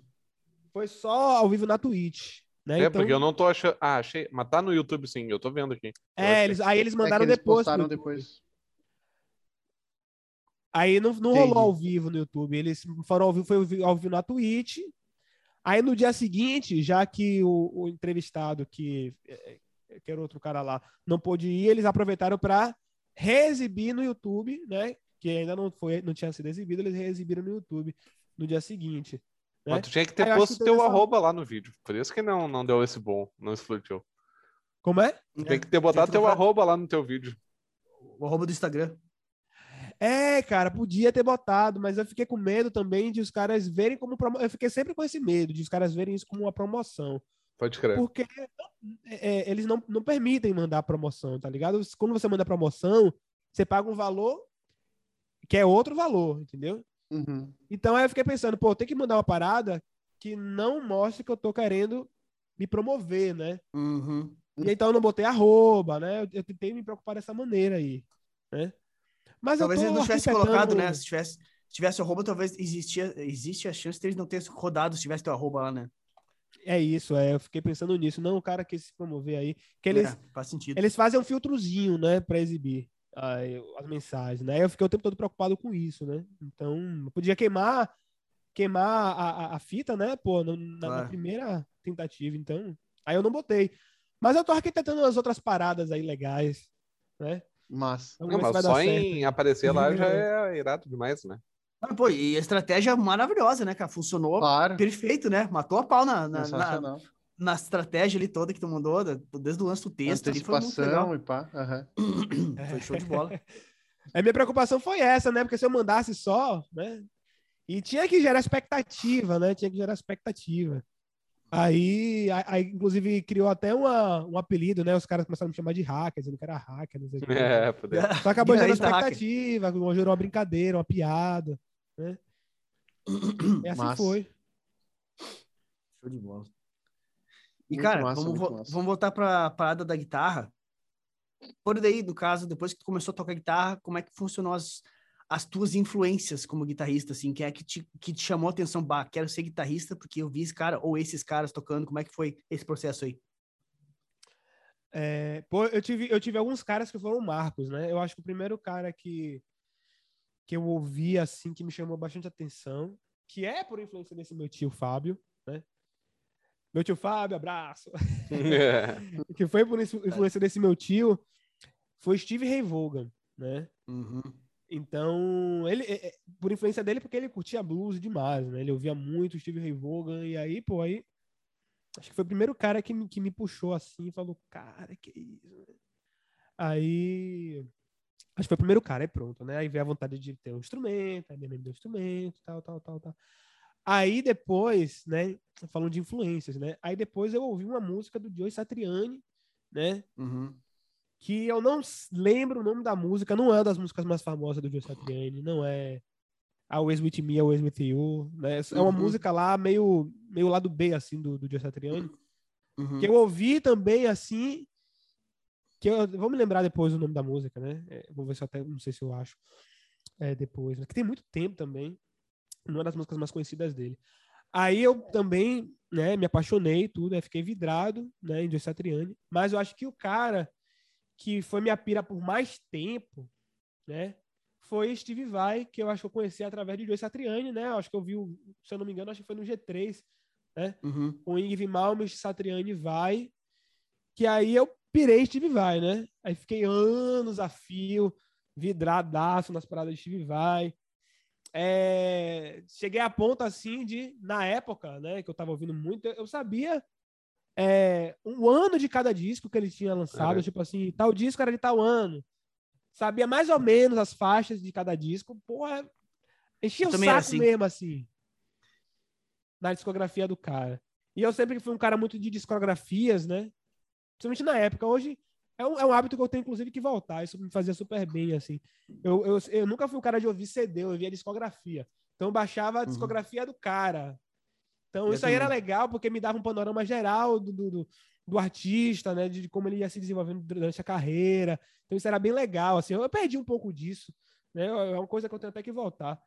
Foi só ao vivo na Twitch. Né? É, então... porque eu não tô achando. Ah, achei. Mas tá no YouTube sim, eu tô vendo aqui. É, eles... aí eles mandaram é eles depois. depois. Aí não, não rolou ao vivo no YouTube. Eles foram ao vivo, foi ao vivo na Twitch. Aí no dia seguinte, já que o, o entrevistado, que, é, é, que era outro cara lá, não pôde ir, eles aproveitaram para reexibir no YouTube, né? Que ainda não, foi, não tinha sido exibido, eles reexibiram no YouTube no dia seguinte. Né? Mas tu tinha que ter Aí posto teu arroba lá no vídeo. Por isso que não, não deu esse bom, não explodiu. Como é? Tem que ter botado teu arroba lá no teu vídeo. O arroba do Instagram. É, cara, podia ter botado, mas eu fiquei com medo também de os caras verem como promo... Eu fiquei sempre com esse medo de os caras verem isso como uma promoção. Pode crer. Porque é, é, eles não, não permitem mandar promoção, tá ligado? Quando você manda promoção, você paga um valor que é outro valor, entendeu? Uhum. Então aí eu fiquei pensando, pô, tem que mandar uma parada que não mostre que eu tô querendo me promover, né? Uhum. E então eu não botei arroba, né? Eu, eu tentei me preocupar dessa maneira aí, né? Mas talvez ele não tivesse colocado, né? Se tivesse, se tivesse arroba, talvez existia, existe a chance de eles não terem rodado se tivesse teu arroba lá, né? É isso, é. Eu fiquei pensando nisso. Não, o cara que se promover aí. Que eles, é, faz sentido. Eles fazem um filtrozinho, né, pra exibir as mensagens, né? Eu fiquei o tempo todo preocupado com isso, né? Então, podia queimar queimar a, a, a fita, né? Pô, na, na, primeira tentativa, então. Aí eu não botei. Mas eu tô arquitetando as outras paradas aí legais, né? Mas, não, mas só em aparecer lá já é irado demais, né? Ah, pô, e a estratégia maravilhosa, né, cara? Funcionou claro. perfeito, né? Matou a pau na, na, na, na estratégia ali toda que tu mandou, desde o lance do texto. Antecipação ali, e pá. Uhum. foi show de bola. A minha preocupação foi essa, né? Porque se eu mandasse só, né? E tinha que gerar expectativa, né? Tinha que gerar expectativa. Aí, aí inclusive, criou até uma, um apelido, né? Os caras começaram a me chamar de hacker, dizendo que era hacker, não sei o que. É, poder. Só acabou gerando expectativa, hacker. gerou uma brincadeira, uma piada, né? E assim Massa. foi. Show de bola. E, muito cara, massa, vamos, vo massa. vamos voltar para a parada da guitarra. Por daí, no caso, depois que tu começou a tocar guitarra, como é que funcionou as, as tuas influências como guitarrista, assim? Quem é que te, que te chamou a atenção? Bah, quero ser guitarrista porque eu vi esse cara ou esses caras tocando. Como é que foi esse processo aí? É, pô, eu tive, eu tive alguns caras que foram marcos, né? Eu acho que o primeiro cara que, que eu ouvi, assim, que me chamou bastante atenção, que é por influência desse meu tio Fábio, né? Meu tio Fábio, abraço. que foi por influência desse meu tio, foi Steve Ray Vaughan, né? Uhum. Então, ele, é, é, por influência dele, porque ele curtia blues demais, né? Ele ouvia muito Steve Ray Vaughan, e aí, pô, aí. Acho que foi o primeiro cara que me, que me puxou assim e falou, cara, que isso. Aí. Acho que foi o primeiro cara, aí pronto, né? Aí veio a vontade de ter um instrumento, aí me deu um instrumento, tal, tal, tal, tal. Aí depois, né? Falando de influências, né? Aí depois eu ouvi uma música do Joe Satriani, né? Uhum que eu não lembro o nome da música, não é uma das músicas mais famosas do Joe Satriani, não é Always With Me, Always With You, né? É uma uhum. música lá meio, meio lado B, assim, do, do Joe Satriani, uhum. que eu ouvi também, assim, que eu vou me lembrar depois o nome da música, né? É, vou ver se eu até, não sei se eu acho é, depois, que tem muito tempo também, uma das músicas mais conhecidas dele. Aí eu também, né, me apaixonei tudo, né, fiquei vidrado, né, em Joe Satriani, mas eu acho que o cara que foi minha pira por mais tempo, né? Foi Steve Vai, que eu acho que eu conheci através de Joe Satriani, né? Acho que eu vi, se eu não me engano, acho que foi no G3, né? Uhum. O Ingrid Malmes, Satriani Vai, que aí eu pirei Steve Vai, né? Aí fiquei anos a fio, vidradaço nas paradas de Steve Vai. É... Cheguei a ponto, assim, de, na época, né, que eu tava ouvindo muito, eu sabia é, um ano de cada disco que ele tinha lançado, é. tipo assim, tal disco era de tal ano. Sabia mais ou menos as faixas de cada disco. Porra, enchia o saco assim. mesmo, assim. Na discografia do cara. E eu sempre fui um cara muito de discografias, né? Principalmente na época. Hoje é um, é um hábito que eu tenho, inclusive, que voltar. Isso me fazia super bem, assim. Eu, eu, eu nunca fui um cara de ouvir CD, eu ouvia discografia. Então eu baixava a uhum. discografia uhum. do cara. Então, isso aí era legal, porque me dava um panorama geral do, do, do, artista, né? De como ele ia se desenvolvendo durante a carreira. Então, isso era bem legal, assim. Eu perdi um pouco disso, né? É uma coisa que eu tenho até que voltar.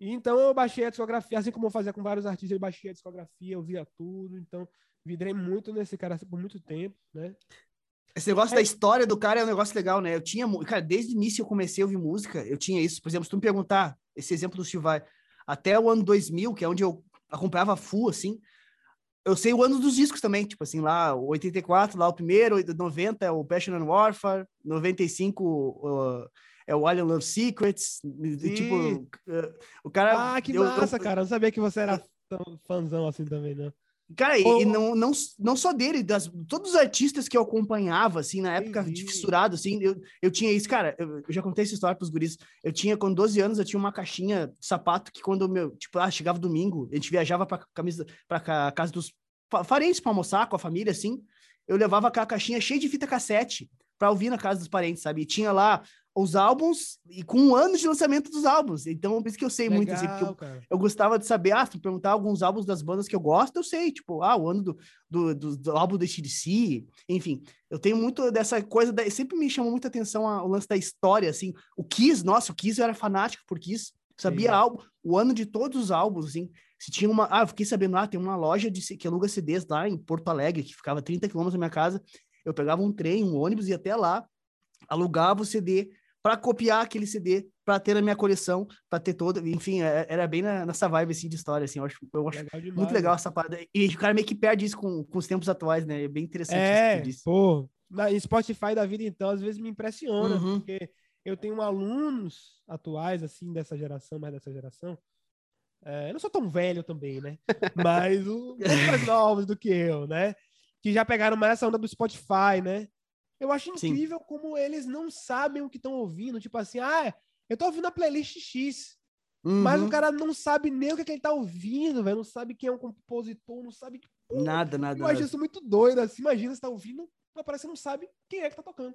E, então, eu baixei a discografia, assim como eu fazia com vários artistas, eu baixei a discografia, eu via tudo. Então, vidrei muito nesse cara assim, por muito tempo, né? Esse negócio é. da história do cara é um negócio legal, né? Eu tinha, cara, desde o início eu comecei a ouvir música, eu tinha isso. Por exemplo, se tu me perguntar, esse exemplo do Chivai, até o ano 2000, que é onde eu acompanhava full, assim. Eu sei o ano dos discos também, tipo assim, lá, 84, lá o primeiro, 90 é o Passion and Warfare, 95 uh, é o Alien Love Secrets, Sim. tipo, uh, o cara... Ah, que eu, massa, eu, cara, eu não sabia que você era tão fãzão assim também, né? Cara, e, não, não, não só dele, das, todos os artistas que eu acompanhava, assim, na época de fissurado, assim, eu, eu tinha isso, cara, eu, eu já contei essa história pros guris, eu tinha, com 12 anos, eu tinha uma caixinha de sapato que quando, meu, tipo, ah, chegava domingo, a gente viajava pra, camisa, pra casa dos parentes pra almoçar com a família, assim, eu levava aquela caixinha cheia de fita cassete pra ouvir na casa dos parentes, sabe? E tinha lá os álbuns e com um ano de lançamento dos álbuns. Então, por isso que eu sei Legal, muito, assim, porque eu, eu, gostava de saber, ah, se perguntar alguns álbuns das bandas que eu gosto, eu sei, tipo, ah, o ano do, do, do, do álbum do enfim. Eu tenho muito dessa coisa, da, sempre me chamou muita atenção a, o lance da história, assim. O Kiss, nossa, o Kiss eu era fanático por Kiss, sabia álbum, o ano de todos os álbuns, assim. Se tinha uma, ah, eu fiquei sabendo lá, ah, tem uma loja de, que aluga CDs lá em Porto Alegre, que ficava 30 quilômetros da minha casa, eu pegava um trem, um ônibus, ia até lá, alugava o CD, para copiar aquele CD, para ter na minha coleção, para ter todo, enfim, é, era bem nessa vibe assim de história assim, eu acho, eu acho legal muito legal essa parada. E o cara meio que perde isso com, com os tempos atuais, né? É bem interessante é, isso pô, na Spotify da vida então, às vezes me impressiona, uhum. porque eu tenho alunos atuais assim dessa geração, mais dessa geração, é, eu não sou tão velho também, né? Mas os mais novos do que eu, né? Que já pegaram mais essa onda do Spotify, né? Eu acho incrível Sim. como eles não sabem o que estão ouvindo. Tipo assim, ah, eu tô ouvindo a playlist X. Uhum. Mas o cara não sabe nem o que, é que ele tá ouvindo, velho. Não sabe quem é um compositor, não sabe. Pô, nada, nada. Eu acho isso muito doido. Assim, imagina você tá ouvindo, mas parece que não sabe quem é que tá tocando.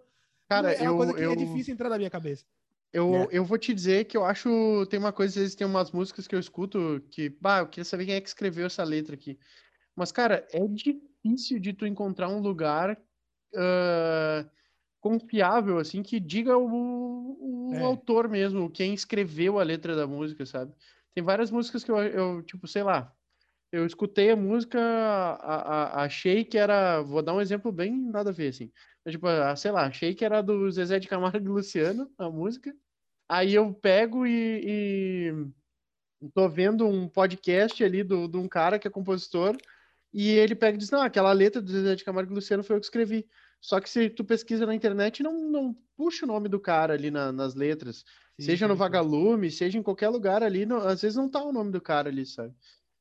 Cara, é uma eu, coisa que eu... é difícil entrar na minha cabeça. Eu, é. eu vou te dizer que eu acho. Tem uma coisa, às vezes tem umas músicas que eu escuto que. Bah, eu queria saber quem é que escreveu essa letra aqui. Mas, cara, é difícil de tu encontrar um lugar. Uh, confiável, assim, que diga o, o é. autor mesmo, quem escreveu a letra da música, sabe? Tem várias músicas que eu, eu tipo, sei lá, eu escutei a música, a, a, achei que era, vou dar um exemplo bem nada a ver, assim, tipo, a, sei lá, achei que era do Zezé de Camargo e Luciano, a música, aí eu pego e, e tô vendo um podcast ali do, de um cara que é compositor, e ele pega e diz, não, aquela letra do Zezé de Camargo e Luciano foi eu que escrevi. Só que se tu pesquisa na internet, não, não puxa o nome do cara ali na, nas letras. Sim, seja no Vagalume, seja em qualquer lugar ali, não, às vezes não tá o nome do cara ali, sabe?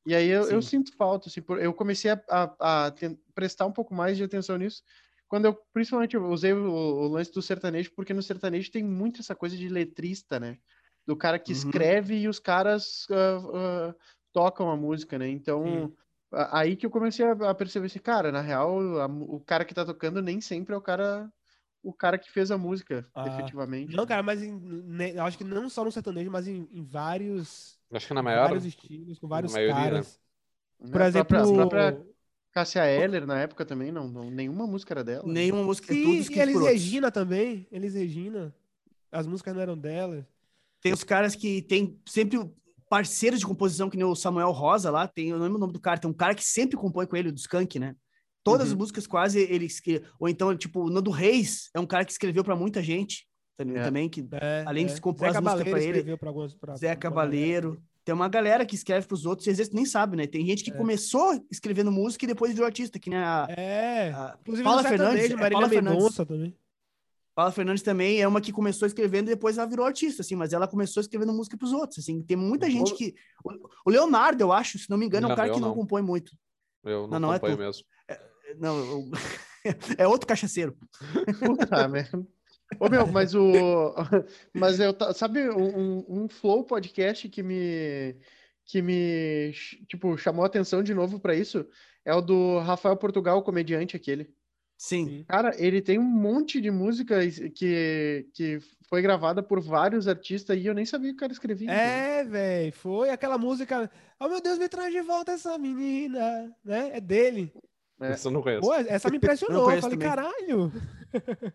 E aí eu, eu sinto falta, assim, por, eu comecei a, a, a prestar um pouco mais de atenção nisso, quando eu, principalmente, eu usei o, o, lance do sertanejo, porque no sertanejo tem muito essa coisa de letrista, né? Do cara que uhum. escreve e os caras uh, uh, tocam a música, né? Então, aí que eu comecei a, perceber assim, cara, na real, a, o cara que tá tocando nem sempre é o cara o cara que fez a música, ah, efetivamente. Não, cara, mas em, né, acho que não só no sertanejo, mas em, em vários. Acho que na maior. Vários estilos, com vários maioria, né? caras. Né? Por exemplo. A própria Cássia Eller, na época também, não, não nenhuma música era dela. Nenhuma música. Sim, tudo e Elis Regina também. Elis Regina. As músicas não eram dela. Tem os caras que tem sempre parceiros de composição, que nem o Samuel Rosa lá, tem, eu não lembro o nome do cara, tem um cara que sempre compõe com ele, do Skank, né? Todas uhum. as músicas quase ele ou então tipo o Nando Reis é um cara que escreveu para muita gente também, é. também que é, além é. de compor Zé as músicas para ele pra alguns, pra, Zé Cabaleiro tem uma galera que escreve para os outros e às vezes nem sabe né tem gente que é. começou escrevendo música e depois virou artista que nem a, é a Paula Fernandes é, Paula Fernandes também Paula Fernandes também é uma que começou escrevendo e depois ela virou artista, assim, mas ela começou escrevendo música para os outros, assim. Tem muita gente que... O Leonardo, eu acho, se não me engano, é um cara que não, não compõe muito. Eu não, não, não é mesmo. É, não, eu... é outro cachaceiro. Puta merda. Ô, meu, mas o. Mas eu. Sabe um, um flow podcast que me. Que me. Tipo, chamou a atenção de novo para isso? É o do Rafael Portugal, o comediante aquele. Sim. Cara, ele tem um monte de música que, que foi gravada por vários artistas e eu nem sabia que o cara escrevia. É, velho, foi aquela música. Oh meu Deus, me traz de volta essa menina, né? É dele. É. Isso eu não conheço. Pô, essa me impressionou. eu falei, também. caralho.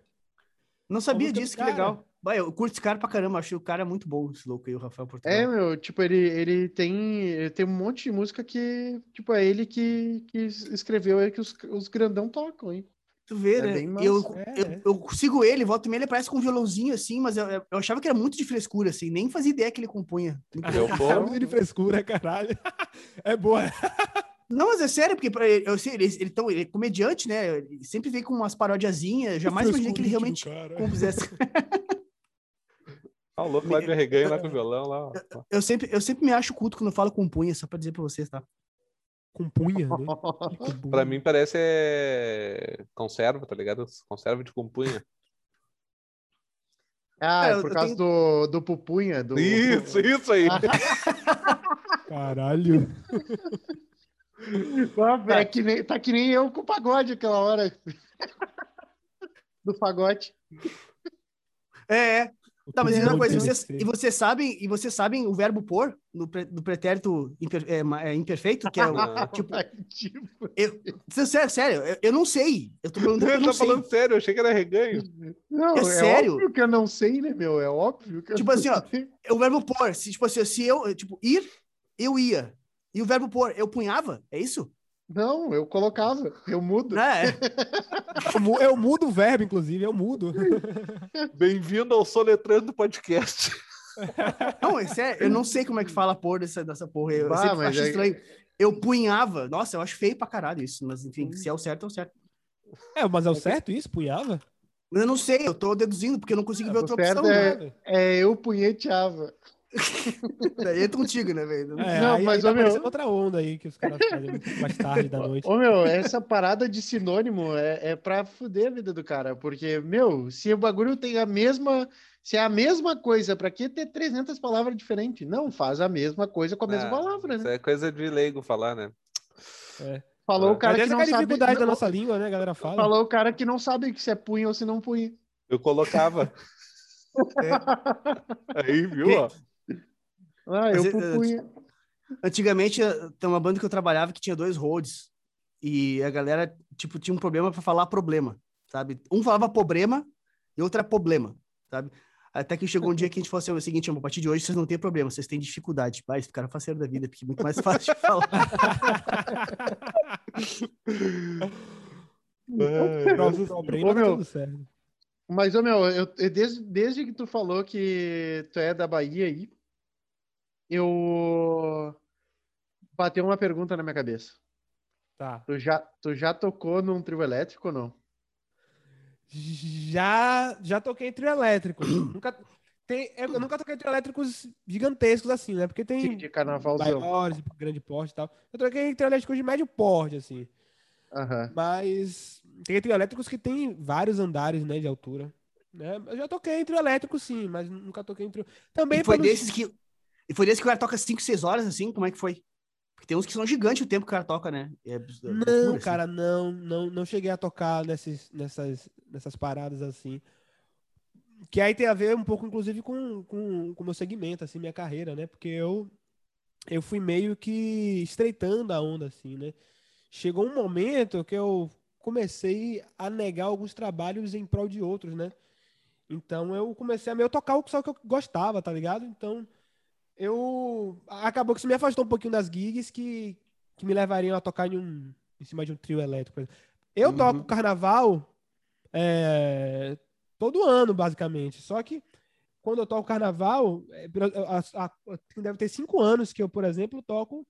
Não sabia disso, que legal. Vai, eu curto esse cara pra caramba, achei o cara muito bom, esse louco aí, o Rafael Portugal. É, meu, tipo, ele, ele, tem, ele tem um monte de música que, tipo, é ele que, que escreveu, é que os, os grandão tocam, hein? Tu vê, é né? Eu, é. eu, eu, sigo ele, volto e ele parece com um violãozinho assim, mas eu, eu achava que era muito de frescura, assim, nem fazia ideia que ele compunha. É de frescura, caralho. É boa. Não, mas é sério, porque eu sei, ele, ele, tão, ele é comediante, né? Ele sempre vem com umas parodiazinhas. Jamais imaginei que ele realmente compusesse. Ah, o louco vai de arreganho lá com o violão lá. Eu, eu, sempre, eu sempre me acho culto quando eu falo com punha, só pra dizer pra vocês, tá? Com punha, né? pra mim parece é... conserva, tá ligado? Conserva de compunha. Ah, é, por causa tenho... do, do pupunha. Do... Isso, isso aí. Caralho. é que nem, tá que nem eu com o pagode aquela hora. Do fagote. É, é. Tá, mas uma coisa, e vocês, e vocês sabem, e vocês sabem o verbo pôr no, no pretérito imper, é, é, imperfeito, que é o tipo. eu, sério, sério, eu, eu, não sei. Eu tô perguntando. Eu, falando sério, eu achei que era reganho. Não, é, é sério. óbvio que eu não sei, né, meu? É óbvio que Tipo assim, ó, o verbo pôr, se, tipo assim, se eu, tipo, ir, eu ia. E o verbo pôr, eu punhava? É isso? Não, eu colocava, eu mudo. É. eu mudo o verbo, inclusive, eu mudo. Bem-vindo ao Soletrando Podcast. Não, é sério, eu não sei como é que fala pôr dessa, dessa porra. Eu, bah, eu acho é... estranho. Eu punhava. Nossa, eu acho feio pra caralho isso, mas enfim, se é o certo, é o certo. É, mas é o certo isso? Punhava? Eu não sei, eu tô deduzindo, porque eu não consigo é, ver outra opção. É, é eu punheteava. Daí é contigo, né, velho? É, não, aí, mas aí tá meu... outra onda aí que os caras fazem mais tarde da noite. Ô, meu, essa parada de sinônimo é, é pra fuder a vida do cara, porque, meu, se o bagulho tem a mesma. Se é a mesma coisa, pra que ter 300 palavras diferentes? Não, faz a mesma coisa com a mesma ah, palavra, né? Isso é coisa de leigo falar, né? É. Falou é. o cara que não é sabe... dificuldade da nossa língua, né, galera fala. Falou o cara que não sabe se é punho ou se não punho. Eu colocava. é. Aí, viu, ó. Ah, eu propunha. Antigamente, eh, tem uma banda que eu trabalhava que tinha dois roads. E a galera, tipo, tinha um problema para falar problema, sabe? Um falava problema e outro era problema, sabe? Até que chegou um dia que a gente falou assim, o seguinte, a partir de hoje vocês não têm problema, vocês têm dificuldade. Esse cara faceiro da vida, porque é muito mais fácil de falar. ô, meu, mas, ô, meu, eu, desde, desde que tu falou que tu é da Bahia aí, eu bateu uma pergunta na minha cabeça. Tá. Tu já, tu já tocou num trio elétrico ou não? Já, já toquei em trio elétrico. nunca, tem, eu nunca toquei em trio elétricos gigantescos assim, né? Porque tem Sim, de carnavalzão. maiores, grande porte e tal. Eu toquei em trio elétricos de médio porte, assim. Uhum. Mas tem trio elétricos que tem vários andares, né, de altura. Né? Eu já toquei em trio elétrico, sim, mas nunca toquei em trio... Também e foi pelos... desses que... E foi desse que o cara toca 5, 6 horas, assim? Como é que foi? Porque tem uns que são gigantes o tempo que o cara toca, né? É, é não, assim. cara, não, não, não cheguei a tocar nesses, nessas, nessas paradas assim. Que aí tem a ver um pouco, inclusive, com o com, com meu segmento, assim, minha carreira, né? Porque eu, eu fui meio que estreitando a onda, assim, né? Chegou um momento que eu comecei a negar alguns trabalhos em prol de outros, né? Então eu comecei a meio tocar o só que eu gostava, tá ligado? Então eu acabou que isso me afastou um pouquinho das gigs que, que me levariam a tocar em, um, em cima de um trio elétrico. Eu uhum. toco carnaval é, todo ano, basicamente. Só que quando eu toco carnaval, é, a, a, deve ter cinco anos que eu, por exemplo, toco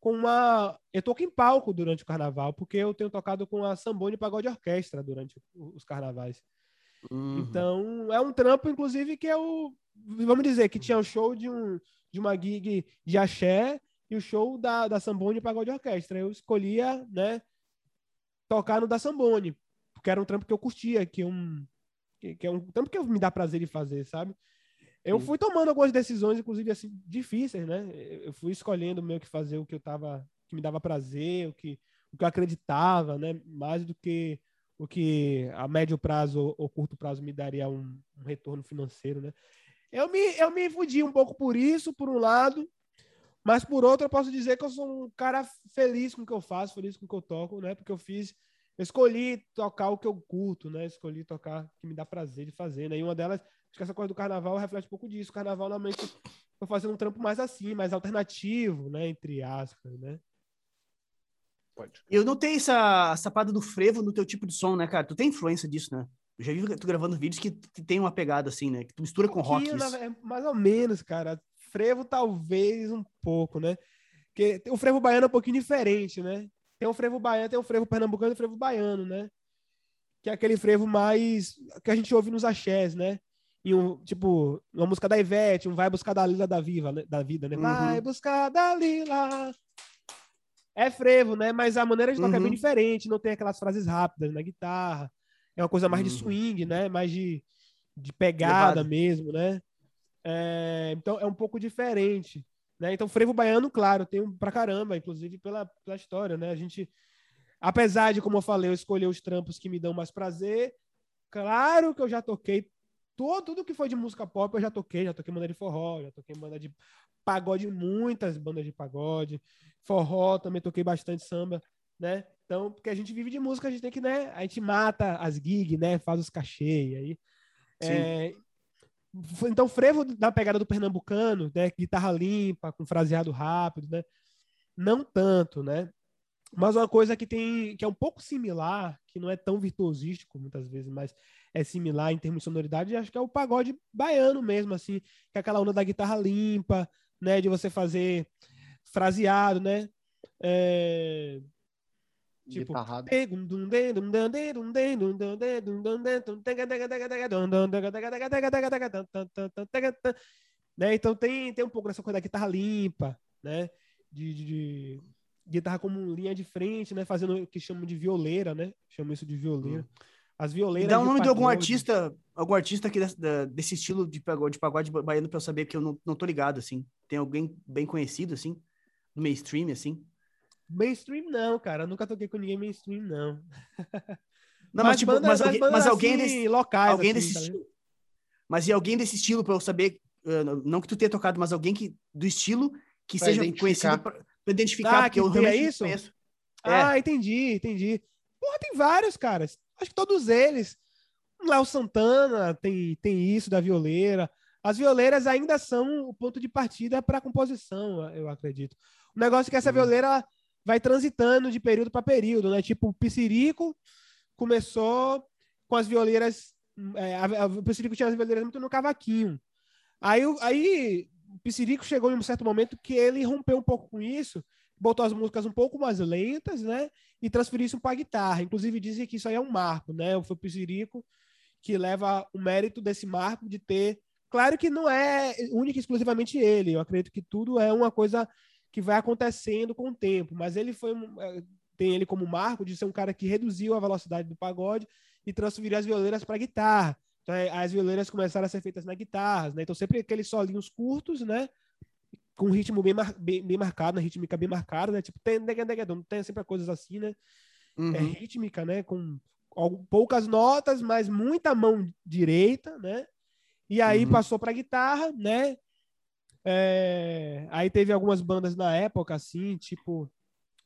com uma. Eu toco em palco durante o carnaval, porque eu tenho tocado com a Sambone Pagode Orquestra durante os carnavais. Uhum. Então, é um trampo, inclusive, que eu. Vamos dizer que tinha um show de um, de uma gig de axé e o show da, da Sambone Pagode Orquestra. Eu escolhia, né, tocar no da Sambone, porque era um trampo que eu curtia, que, é um, que, que é um trampo que me dá prazer de fazer, sabe? Eu fui tomando algumas decisões, inclusive, assim, difíceis, né? Eu fui escolhendo meio que fazer o que eu tava, que me dava prazer, o que, o que eu acreditava, né? Mais do que o que a médio prazo ou curto prazo me daria um, um retorno financeiro, né? Eu me, eu me fudi um pouco por isso, por um lado, mas por outro eu posso dizer que eu sou um cara feliz com o que eu faço, feliz com o que eu toco, né? Porque eu fiz, eu escolhi tocar o que eu curto, né? Escolhi tocar o que me dá prazer de fazer, né? E uma delas, acho que essa coisa do carnaval reflete um pouco disso. O carnaval, normalmente, eu fazendo um trampo mais assim, mais alternativo, né? Entre aspas, né? Pode. Eu notei essa, essa parada do frevo no teu tipo de som, né, cara? Tu tem influência disso, né? Eu já vi tu gravando vídeos que tem uma pegada assim, né? Que tu mistura com rock. É mais ou menos, cara. Frevo talvez um pouco, né? Porque o frevo baiano é um pouquinho diferente, né? Tem o frevo baiano, tem o frevo pernambucano e o frevo baiano, né? Que é aquele frevo mais que a gente ouve nos axés, né? E um, tipo, uma música da Ivete, um vai buscar da lila da viva, né? da vida, né? Uhum. Vai buscar da lila. É frevo, né? Mas a maneira de tocar uhum. é bem uhum. diferente, não tem aquelas frases rápidas na guitarra é uma coisa mais de uhum. swing, né? Mais de, de pegada Levado. mesmo, né? É, então é um pouco diferente, né? Então frevo baiano, claro, tem pra caramba, inclusive pela, pela história, né? A gente, apesar de como eu falei, eu escolher os trampos que me dão mais prazer, claro que eu já toquei todo, tudo que foi de música pop, eu já toquei, já toquei banda de forró, já toquei banda de pagode, muitas bandas de pagode, forró, também toquei bastante samba, né? Então, porque a gente vive de música, a gente tem que, né? A gente mata as gigs, né? Faz os cachê aí. É, então, frevo da pegada do pernambucano, né? Guitarra limpa, com fraseado rápido, né? Não tanto, né? Mas uma coisa que tem que é um pouco similar, que não é tão virtuosístico muitas vezes, mas é similar em termos de sonoridade, acho que é o pagode baiano mesmo, assim, que é aquela onda da guitarra limpa, né? De você fazer fraseado, né? É, Tipo, né? Então tem, tem um pouco dessa coisa da guitarra limpa, né? De, de, de guitarra como linha de frente, né? Fazendo o que chamam de violeira, né? Chamam isso de violeira. As violeiras. Dá o nome de, algum artista, algum artista aqui desse, desse estilo de pagode, de pagode baiano para eu saber que eu não, não tô ligado, assim. Tem alguém bem conhecido, assim, no mainstream, assim? Mainstream não, cara. Eu nunca toquei com ninguém mainstream, não. Não, mas, mas tipo, bandas, mas, alguém, mas alguém assim, desse, locais, alguém assim, desse tá estilo. Mas e alguém desse estilo para eu saber, uh, não que tu tenha tocado, mas alguém que do estilo que pra seja conhecido para identificar, ah, porque eu realmente é isso? Conheço. Ah, é. entendi, entendi. Porra, tem vários, caras. Acho que todos eles. Léo Santana tem, tem isso da violeira. As violeiras ainda são o ponto de partida para a composição, eu acredito. O negócio é que essa uhum. violeira vai transitando de período para período, né? Tipo, o Piscirico começou com as violeiras. É, a, a, o Piscirico tinha as violeiras muito no cavaquinho. Aí, aí o Piscirico chegou em um certo momento que ele rompeu um pouco com isso, botou as músicas um pouco mais lentas, né? E transferiu isso para guitarra. Inclusive dizem que isso aí é um marco, né? Foi o Piscirico que leva o mérito desse marco de ter. Claro que não é única e exclusivamente ele. Eu acredito que tudo é uma coisa que vai acontecendo com o tempo. Mas ele foi é, tem ele como marco de ser um cara que reduziu a velocidade do pagode e transferiu as violeiras para guitarra. Então, é, as violeiras começaram a ser feitas na guitarra, né? Então sempre aqueles solinhos curtos, né? com um ritmo bem, mar, bem, bem marcado, uma rítmica bem marcada, né? Tipo, tem, tem sempre coisas assim, né? É uhum. É rítmica, né? Com poucas notas, mas muita mão direita, né? E aí uhum. passou para guitarra, né? É... Aí teve algumas bandas na época, assim, tipo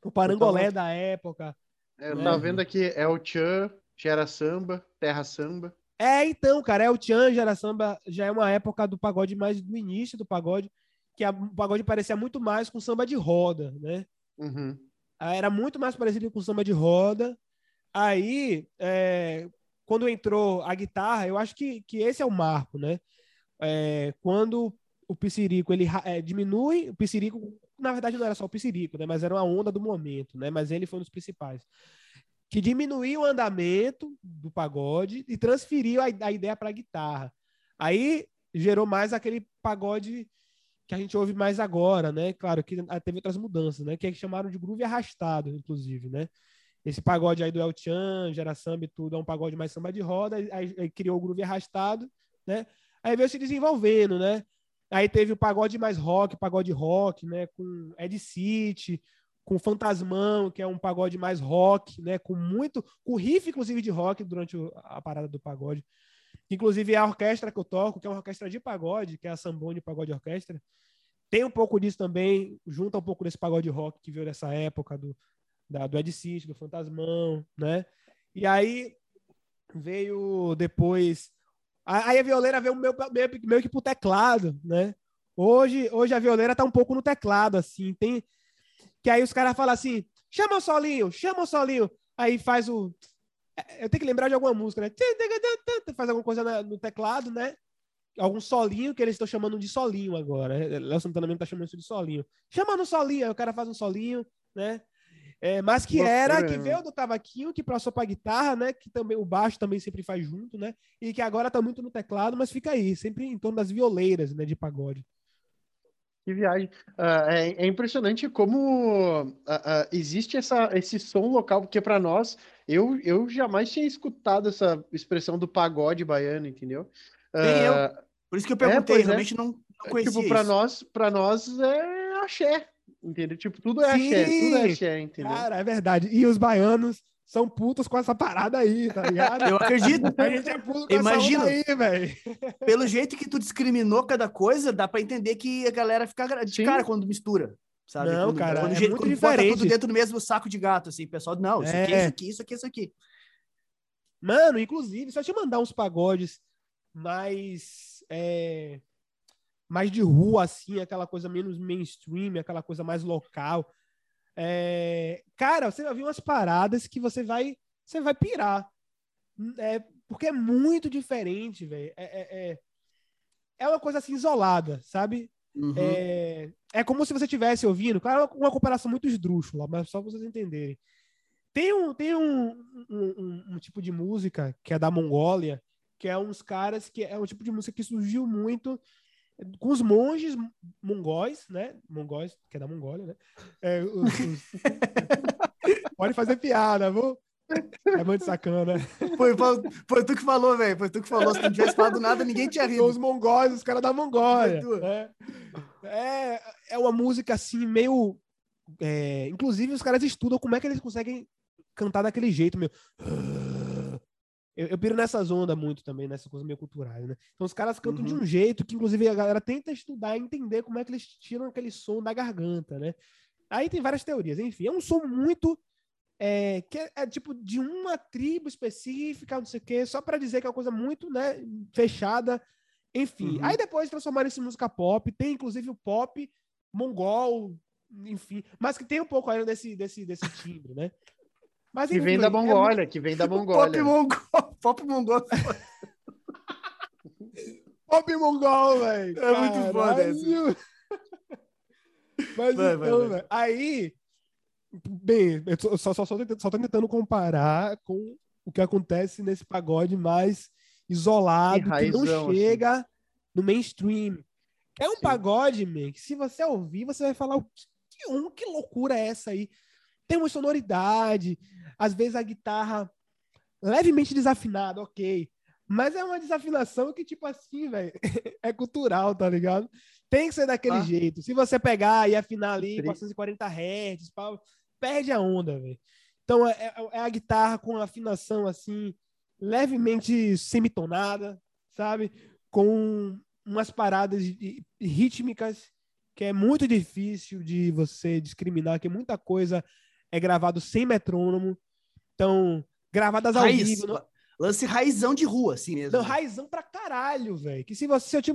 o Parangolé tava... da época. É, eu né? tava vendo aqui, é o Chan, Gera Samba, Terra Samba. É, então, cara, é o Chan, Gera Samba, já é uma época do pagode mais do início do pagode que a, o pagode parecia muito mais com samba de roda, né? Uhum. Era muito mais parecido com samba de roda. Aí, é, quando entrou a guitarra, eu acho que, que esse é o marco, né? É, quando o Piscirico ele é, diminui, o Piscirico, na verdade não era só o Piscirico, né? Mas era uma onda do momento, né? Mas ele foi um dos principais. Que diminuiu o andamento do pagode e transferiu a, a ideia para a guitarra. Aí gerou mais aquele pagode que a gente ouve mais agora, né? Claro que teve outras mudanças, né? Que é que chamaram de groove arrastado, inclusive, né? Esse pagode aí do El Chan, Gera Samba e tudo, é um pagode mais samba de roda, aí, aí criou o groove arrastado, né? Aí veio se desenvolvendo, né? Aí teve o pagode mais rock, pagode rock, né? Com Ed City, com Fantasmão, que é um pagode mais rock, né? Com muito, com riff inclusive de rock durante a parada do pagode. Inclusive, a orquestra que eu toco, que é uma orquestra de pagode, que é a Sambone Pagode Orquestra, tem um pouco disso também, junta um pouco desse pagode rock que veio dessa época do, da, do Ed City, do Fantasmão, né? E aí veio depois. Aí a violeira veio meio, meio, meio que pro teclado, né? Hoje, hoje a violeira tá um pouco no teclado, assim. Tem. Que aí os caras falam assim: chama o solinho, chama o solinho. Aí faz o eu tenho que lembrar de alguma música, né? Faz alguma coisa no teclado, né? Algum solinho que eles estão chamando de solinho agora. Né? Léo Santana mesmo tá chamando isso de solinho. Chama no solinho, aí o cara faz um solinho, né? É, mas que era, que veio do cavaquinho, que passou pra guitarra, né? Que também o baixo também sempre faz junto, né? E que agora tá muito no teclado, mas fica aí, sempre em torno das violeiras, né? De pagode. Que viagem. Uh, é, é, impressionante como uh, uh, existe essa, esse som local, porque para nós, eu, eu jamais tinha escutado essa expressão do pagode baiano, entendeu? Nem eu. Por isso que eu perguntei, é, realmente é. não, não conhecia Tipo, para nós, para nós é axé, entendeu? Tipo, tudo é Sim, axé, tudo é axé, entendeu? Cara, é verdade. E os baianos são putos com essa parada aí, tá ligado? Eu acredito. A gente é puto com Imagina, aí, velho. Pelo jeito que tu discriminou cada coisa, dá para entender que a galera fica de Sim. cara quando mistura. Sabe? Não, quando, cara, quando, é quando, muito quando diferente. tudo dentro do mesmo saco de gato, assim, pessoal, não, isso é. aqui, isso aqui, isso aqui, isso aqui. Mano, inclusive, só te mandar uns pagodes mais é, mais de rua, assim, aquela coisa menos mainstream, aquela coisa mais local. É, cara, você vai ver umas paradas que você vai, você vai pirar. É, porque é muito diferente, velho. É, é, é, é, uma coisa assim isolada, sabe? Uhum. É, é como se você estivesse ouvindo, claro, uma comparação muito esdrúxula, mas só pra vocês entenderem. Tem um, tem um, um, um, um tipo de música que é da Mongólia, que é uns caras que é um tipo de música que surgiu muito com os monges mongóis, né? Mongóis, que é da Mongólia, né? É, os, os... Pode fazer piada, vou. É muito sacana. Foi, foi, foi tu que falou, velho. Foi tu que falou. Se não tivesse falado nada, ninguém tinha rido. Os mongóis, os caras da Mongólia. É, é, é uma música assim, meio. É... Inclusive, os caras estudam como é que eles conseguem cantar daquele jeito, meu. Eu, eu piro nessas ondas muito também, nessas coisas meio culturais, né? Então os caras cantam uhum. de um jeito que, inclusive, a galera tenta estudar e entender como é que eles tiram aquele som da garganta, né? Aí tem várias teorias. Enfim, é um som muito. É, que é, é tipo de uma tribo específica, não sei o quê, só para dizer que é uma coisa muito né, fechada. Enfim. Uhum. Aí depois transformaram isso em música pop. Tem inclusive o pop mongol, enfim, mas que tem um pouco ainda desse, desse, desse timbre, né? Mas, que vem da é Mongólia, é... que vem da Mongólia. Pop Mongol. Pop Mongol. Pop Mongol, velho. É muito foda esse. Mas vai, então, vai, vai. aí Bem, eu só, só, só, só tô tentando comparar com o que acontece nesse pagode mais isolado, que, raizão, que não chega assim. no mainstream. É um Sim. pagode, man, que se você ouvir, você vai falar, que, um, que loucura é essa aí? Tem uma sonoridade, às vezes a guitarra levemente desafinada, ok. Mas é uma desafinação que, tipo assim, velho, é cultural, tá ligado? Tem que ser daquele ah. jeito. Se você pegar e afinar ali 440 Hz, perde a onda, velho. Então é, é, é, a guitarra com afinação assim, levemente semitonada, sabe? Com umas paradas rítmicas que é muito difícil de você discriminar, que muita coisa é gravado sem metrônomo. Então, gravadas ao Raiz, vivo. Não... Lance raizão de rua, assim mesmo. Não, raizão pra caralho, velho. Que se você. Se eu te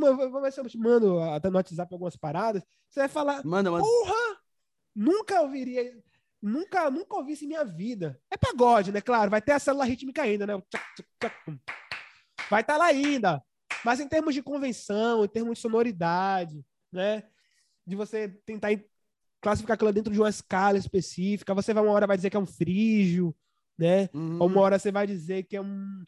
se eu te mando até no WhatsApp algumas paradas, você vai falar. Manda, manda. Porra! Nunca ouviria. Nunca, nunca ouvi isso em minha vida. É pagode, né? Claro, vai ter a célula rítmica ainda, né? Vai estar tá lá ainda. Mas em termos de convenção, em termos de sonoridade, né? De você tentar classificar aquilo dentro de uma escala específica, você vai uma hora vai dizer que é um frígio, né? Uhum. Uma hora você vai dizer que é um,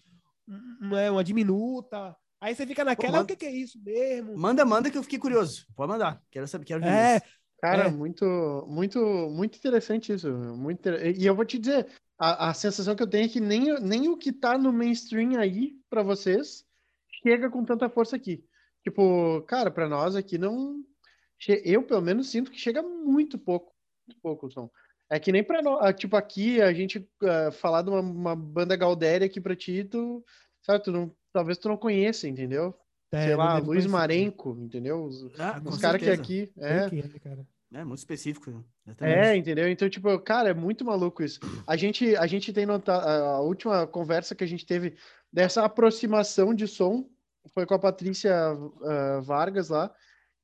um é uma diminuta. Aí você fica naquela, Pô, o que, que, é isso mesmo? Manda, manda que eu fiquei curioso. Pode mandar. Quero saber, quero ver. É, isso. cara, é. muito, muito, muito interessante isso. Muito inter... E eu vou te dizer, a, a sensação que eu tenho é que nem, nem o que tá no mainstream aí para vocês chega com tanta força aqui. Tipo, cara, para nós aqui não. Eu, pelo menos, sinto que chega muito pouco. Muito pouco o som. É que nem pra nós. Tipo, aqui a gente uh, falar de uma, uma, banda Galdéria aqui pra ti, tu. Sabe, tu não, talvez tu não conheça, entendeu? É, Sei lá, Luiz Marenco, entendeu? Os, ah, os caras que aqui. É. É, muito específico. É, entendeu? Então, tipo, cara, é muito maluco isso. A gente, a gente tem notado, a última conversa que a gente teve dessa aproximação de som foi com a Patrícia uh, Vargas lá,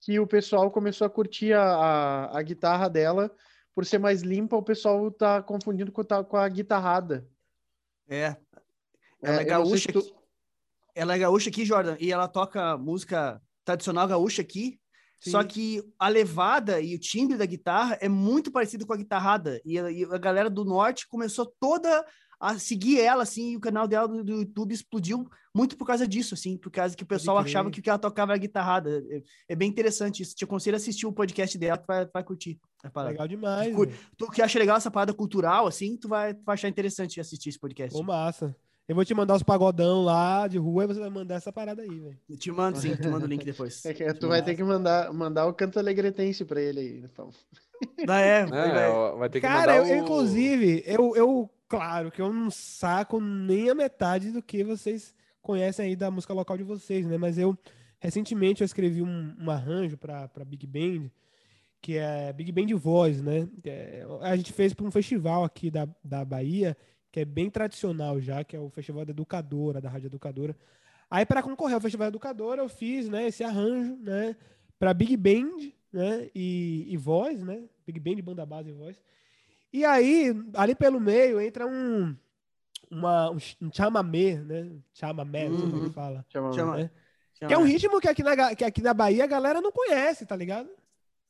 que o pessoal começou a curtir a, a, a, guitarra dela por ser mais limpa, o pessoal tá confundindo com, tá, com a guitarrada. É. Ela é, é gaúcha tu... aqui. Ela é gaúcha aqui, Jordan, e ela toca música tradicional gaúcha aqui, Sim. Só que a levada e o timbre da guitarra é muito parecido com a guitarrada. E a, e a galera do norte começou toda a seguir ela, assim, e o canal dela do, do, YouTube explodiu muito por causa disso, assim, por causa que o pessoal achava que o que ela tocava era guitarrada. É, é, bem interessante isso. Te aconselho a assistir o podcast dela, tu vai, vai curtir. Legal demais. Tu, tu, que acha legal essa parada cultural, assim, tu vai, tu vai achar interessante assistir esse podcast. Ô, massa. Eu vou te mandar os pagodão lá de rua e você vai mandar essa parada aí, velho. Te mando, sim, te mando o link depois. É que tu vai ter que mandar, mandar o canto alegretense pra ele aí, então. Ah, é, vai, vai ter que Cara, mandar eu, o... inclusive, eu, eu, claro que eu não saco nem a metade do que vocês conhecem aí da música local de vocês, né? Mas eu, recentemente, eu escrevi um, um arranjo pra Big Band, que é Big Band Voz, né? É, a gente fez para um festival aqui da, da Bahia, que é bem tradicional já, que é o Festival da Educadora, da Rádio Educadora. Aí, para concorrer ao Festival da Educadora, eu fiz né, esse arranjo né, para Big Band né, e, e voz, né? Big Band, banda base e voz. E aí, ali pelo meio, entra um, uma, um, um chamamé, né? Chamamé, uhum. como ele fala. Chamamé. Né? Que é um ritmo que aqui, na, que aqui na Bahia a galera não conhece, tá ligado?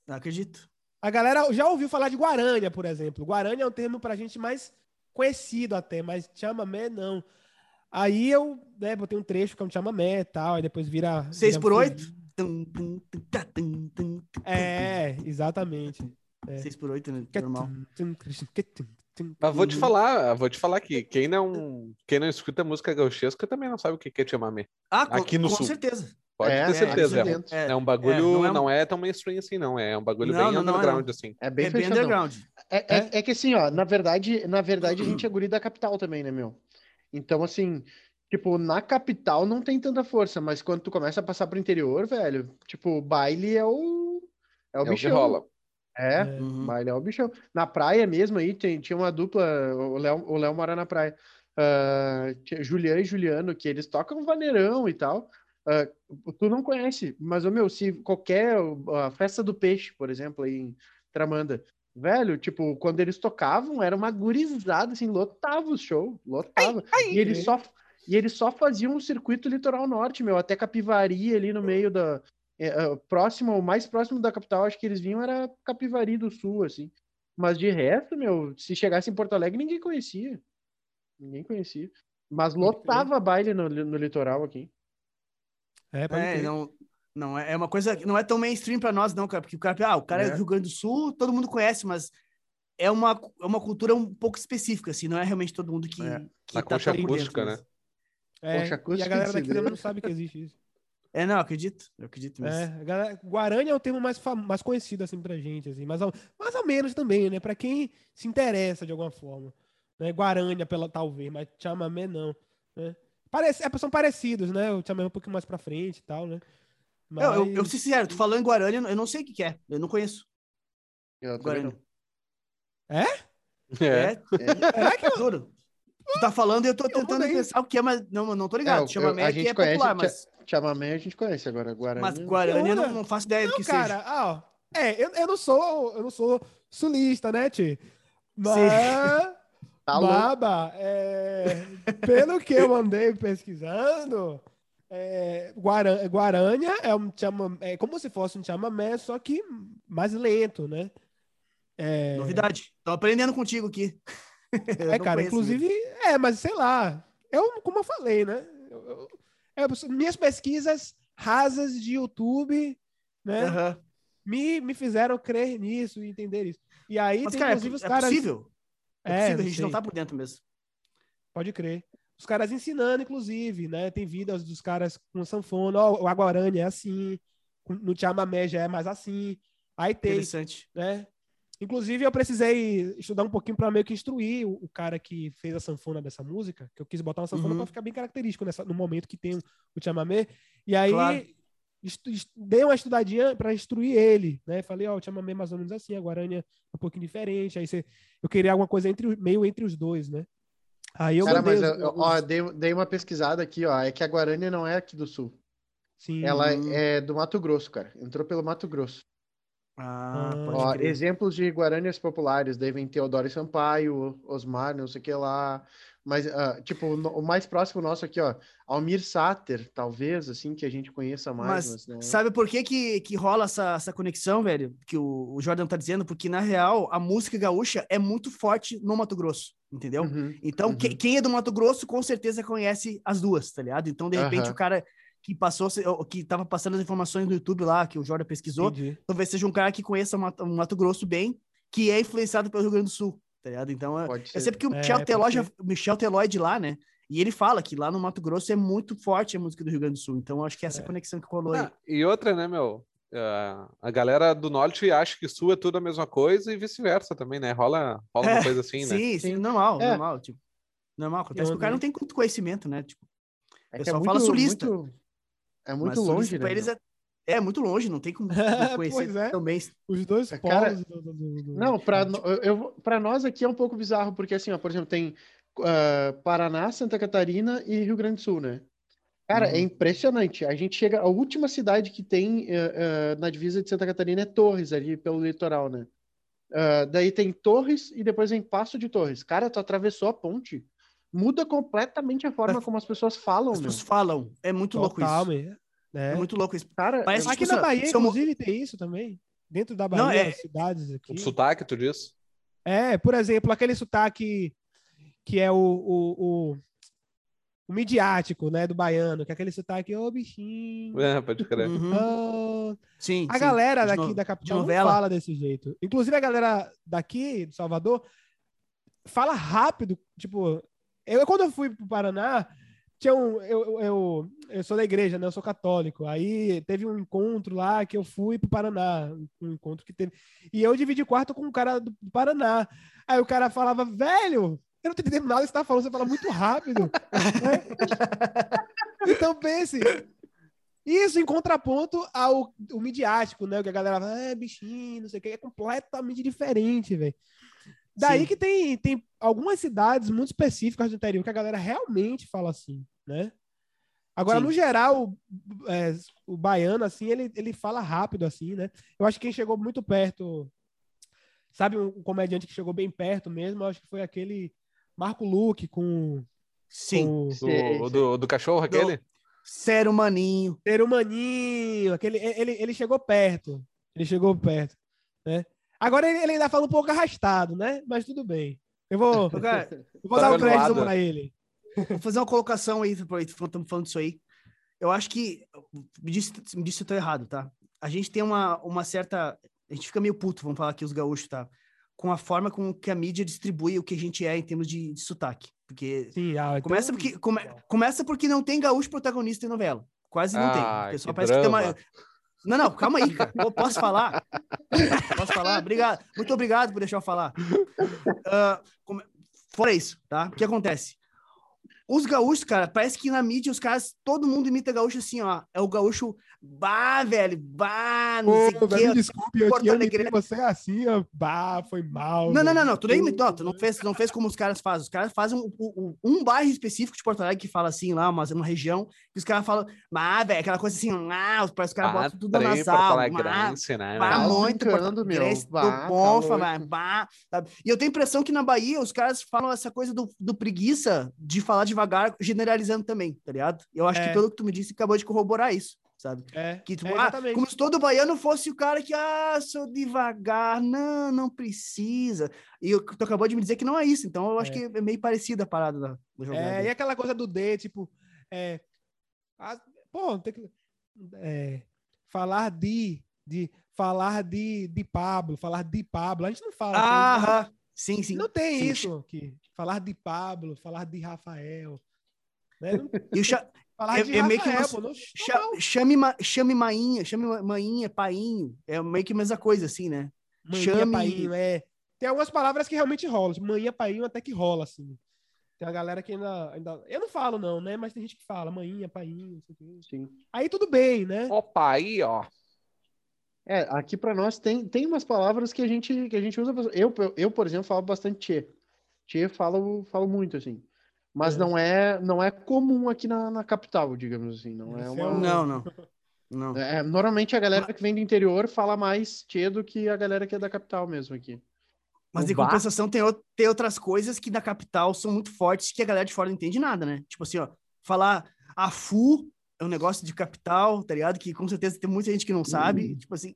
Não acredito. A galera já ouviu falar de Guarânia, por exemplo. Guarânia é um termo pra gente mais conhecido até, mas chamamé não. Aí eu, né, botei um trecho que é um chamamé e tal, aí depois vira... 6 por 8 É, exatamente. 6 é. por 8 né? normal. Mas vou te falar, vou te falar que quem não, quem não escuta música gauchesca também não sabe o que é chamamé. Ah, aqui no com sul. certeza. Pode é, ter certeza. É, é, é um bagulho, é, não, é um... não, é tão mainstream assim, não. É um bagulho não, bem não, underground, assim. É bem, bem underground. É, é, que assim, ó, na verdade, na verdade, a gente é guri da capital também, né, meu? Então, assim, tipo, na capital não tem tanta força, mas quando tu começa a passar pro interior, velho, tipo, baile é o. É o é bichão. O que rola. É, uhum. baile é o bichão. Na praia mesmo aí, tem, tinha uma dupla, o Léo, o Léo mora na praia. Uh, Juliano e Juliano, que eles tocam vaneirão e tal. Uh, tu não conhece, mas, meu, se qualquer a festa do peixe, por exemplo, aí em Tramanda, velho, tipo, quando eles tocavam, era uma gurizada, assim, lotava o show, lotava. Ai, ai, e eles só e eles só faziam o circuito litoral norte, meu, até Capivari ali no meio da é, próximo, mais próximo da capital, acho que eles vinham era Capivari do Sul, assim. Mas de resto, meu, se chegasse em Porto Alegre, ninguém conhecia. Ninguém conhecia. Mas lotava baile no, no litoral aqui. É, é não, não é, é uma coisa não é tão mainstream para nós não, cara, porque o cara, ah, o cara é. é do Rio Grande do Sul, todo mundo conhece, mas é uma, é uma cultura um pouco específica, assim, não é realmente todo mundo que, é. que Na tá concha acústica, dentro, né? É, concha acústica e a galera daqui não sabe que existe isso. É, não, acredito, eu acredito mesmo. É, galera, Guarani é o termo mais, mais conhecido, assim, pra gente, assim, mas mais ou menos também, né, pra quem se interessa de alguma forma. Né? Guarânia, pela, talvez, mas Chamamé não, né? Parece, é, são parecidos, né, o Chamamé é um pouquinho mais pra frente e tal, né? Mas... Eu, eu, eu sincero, sincero, tu falando em Guarani, eu não sei o que, que é. Eu não conheço. Eu Guarani. É? É. é? É, que eu juro. Tu tá falando e eu tô tentando eu pensar o que é, mas não, não tô ligado. É, Chamamé aqui é popular, mas... Chamamé a gente conhece agora, Guarani. Mas Guarani eu não, não faço ideia não, do que cara, seja. Ah, ó, é, eu, eu não sou, eu não sou sulista, né, Ti? Mas... Tá Baba, é, pelo que eu andei pesquisando, é, Guaran, Guaranha é um chama, é como se fosse um chamamé, só que mais lento, né? É... Novidade. Tô aprendendo contigo aqui. é, cara, inclusive, mesmo. é, mas sei lá. Eu, como eu falei, né? Eu, eu, é, minhas pesquisas rasas de YouTube, né? Uhum. Me, me fizeram crer nisso e entender isso. E aí, mas, tem, cara, inclusive, é, os caras. É possível. É, possível, a gente sei. não tá por dentro mesmo. Pode crer. Os caras ensinando, inclusive, né? Tem vídeos dos caras com sanfona, ó, o Aguarani é assim, no Chamamé já é mais assim. Aí tem, Interessante. né? Inclusive, eu precisei estudar um pouquinho para meio que instruir o, o, cara que fez a sanfona dessa música, que eu quis botar uma sanfona uhum. para ficar bem característico nessa, no momento que tem o, chamamé. E aí, claro. estu, dei uma estudadinha para instruir ele, né? Falei, ó, oh, o chamamé é mais ou menos assim, a Guarani é um pouquinho diferente. Aí você, eu queria alguma coisa entre, meio entre os dois, né? Aí eu Cara, mas os, eu, ó, dei, dei uma pesquisada aqui, ó. É que a Guarani não é aqui do sul. Sim. Ela é do Mato Grosso, cara. Entrou pelo Mato Grosso. Ah, Ó, exemplos de Guaranias populares, daí vem Teodoro Sampaio, Osmar, não sei o que lá. Mas, uh, tipo, o mais próximo nosso aqui, ó, Almir Sater, talvez, assim, que a gente conheça mais. Mas, mas né? sabe por que, que, que rola essa, essa conexão, velho? Que o, o Jordan tá dizendo? Porque, na real, a música gaúcha é muito forte no Mato Grosso, entendeu? Uhum, então, uhum. Que, quem é do Mato Grosso, com certeza conhece as duas, tá ligado? Então, de repente, uhum. o cara que passou, que estava passando as informações no YouTube lá, que o Jordan pesquisou, Entendi. talvez seja um cara que conheça o Mato, Mato, Grosso bem, que é influenciado pelo Rio Grande do Sul, tá ligado? Então, é, é sempre que o Michel, é, Teló já, Michel Teló é de lá, né? E ele fala que lá no Mato Grosso é muito forte a música do Rio Grande do Sul. Então, acho que essa é. conexão que rolou ah, aí. E outra, né, meu? Uh, a galera do norte acha que sul é tudo a mesma coisa e vice-versa também, né? Rola, rola uma é, coisa assim, né? Sim, sim, normal, é. normal. Tipo, normal. Acontece que o cara não tem muito conhecimento, né? Tipo, o pessoal é muito, fala sulista. Muito é muito Mas longe, né? Eles é, é, muito longe, não tem como conhecer é. também. Os dois Cara, do, do, do, Não, para eu, pra nós aqui é um pouco bizarro, porque assim, ó, por exemplo, tem uh, Paraná, Santa Catarina e Rio Grande do Sul, né? Cara, é uhum. é impressionante. A gente chega. A última cidade que tem uh, uh, na divisa de Santa Catarina é Torres, ali pelo litoral, né? Uh, daí tem Torres e depois vem Passo de Torres. Cara, tu atravessou a ponte muda completamente a forma como as pessoas falam. As pessoas falam. É muito Total, louco isso. É. é. muito louco isso. Cara, Parece, aqui tipo, na Bahia, inclusive, tem isso também. Dentro da Bahia, Não, é... cidades aqui. O sotaque, tu diz? É, por exemplo, aquele sotaque que é o, o, o, o midiático, né, do baiano, que é aquele sotaque, ô oh, bichinho. É, pode crer. Uhum. Oh. Sim, a sim. galera daqui no... da capital não fala desse jeito. Inclusive a galera daqui, de Salvador, fala rápido, tipo, eu, quando eu fui pro Paraná, tinha um, eu, eu, eu sou da igreja, né? Eu sou católico. Aí teve um encontro lá que eu fui pro Paraná, um encontro que teve. E eu dividi quarto com um cara do Paraná. Aí o cara falava, velho, eu não tô entendendo nada que você tá falando, você fala muito rápido. Então pense, isso em contraponto ao o midiático, né? O que a galera fala, é bichinho, não sei o que, é completamente diferente, velho. Daí Sim. que tem, tem algumas cidades muito específicas do interior que a galera realmente fala assim, né? Agora, Sim. no geral, é, o baiano, assim, ele, ele fala rápido, assim, né? Eu acho que quem chegou muito perto, sabe, um, comediante que chegou bem perto mesmo, eu acho que foi aquele Marco Luque com... Sim. Com, do, do, do, cachorro, aquele? Ser humaninho. Ser humaninho. Aquele, ele, ele chegou perto. Ele chegou perto, né? Agora ele ainda fala um pouco arrastado, né? Mas tudo bem. Eu vou, eu vou dar o um crédito para ele. Vou fazer uma colocação aí, estamos falando disso aí. Eu acho que. Me disse, me disse se eu tô errado, tá? A gente tem uma, uma certa. A gente fica meio puto, vamos falar aqui os gaúchos, tá? Com a forma com que a mídia distribui o que a gente é em termos de, de sotaque. Porque. Sim, ah, então... começa, porque, come, começa porque não tem gaúcho protagonista em novela. Quase não ah, tem. O pessoal parece drama. que tem uma. Não, não, calma aí, cara. Eu posso falar? Posso falar? Obrigado. Muito obrigado por deixar eu falar. Uh, Fora isso, tá? O que acontece? Os gaúchos, cara, parece que na mídia os caras, todo mundo imita gaúcho assim, ó. É o gaúcho Bah, velho, bah, não Pô, sei o quê. Me desculpe, eu tinha Alegre... você assim, ó, bah, foi mal. Não, não, não, não, tu nem imitou, tu não fez, não fez como os caras fazem. Os caras fazem um, um, um, bairro específico de Porto Alegre que fala assim lá, mas uma região, que os caras falam, bah, velho, aquela coisa assim, ah, parece que os caras ah, botam tudo nasal. Bah, né? bah, muito brincando, meu. Bah, bom, tá falar, bah, sabe? E eu tenho a impressão que na Bahia os caras falam essa coisa do, do preguiça de falar devagar, generalizando também, tá ligado? Eu acho é. que pelo que tu me disse, acabou de corroborar isso sabe? É, que, tipo, é ah, como se todo baiano fosse o cara que, ah, sou devagar, não, não precisa. E tu acabou de me dizer que não é isso, então eu acho é. que é meio parecida a parada da, do jogo. É, e aquela coisa do D, tipo, é, a, pô, tem que é, falar de, de, falar de, de Pablo, falar de Pablo, a gente não fala. Ah, assim, sim, sim. Não tem sim. isso aqui. Falar de Pablo, falar de Rafael. Né? E, o, Falar é, de é meio que você, não, chame, chame mainha, chame mainha, painho. É meio que a mesma coisa, assim, né? Chame... painho, é. Tem algumas palavras que realmente rolam. Tipo, manhã, painho até que rola, assim. Tem a galera que ainda, ainda. Eu não falo, não, né? Mas tem gente que fala, manhã, painho, Sim. Aí tudo bem, né? Opa, aí, ó. É, aqui para nós tem, tem umas palavras que a gente, que a gente usa. Eu, eu, por exemplo, falo bastante tchê. Tchê falo, falo muito, assim. Mas é. não é não é comum aqui na, na capital, digamos assim. Não é uma. Não, não. não. É, normalmente a galera que vem do interior fala mais tchê do que a galera que é da capital mesmo aqui. Mas em compensação tem, tem outras coisas que na capital são muito fortes que a galera de fora não entende nada, né? Tipo assim, ó, falar a FU é um negócio de capital, tá ligado? Que com certeza tem muita gente que não sabe. Uhum. Tipo assim,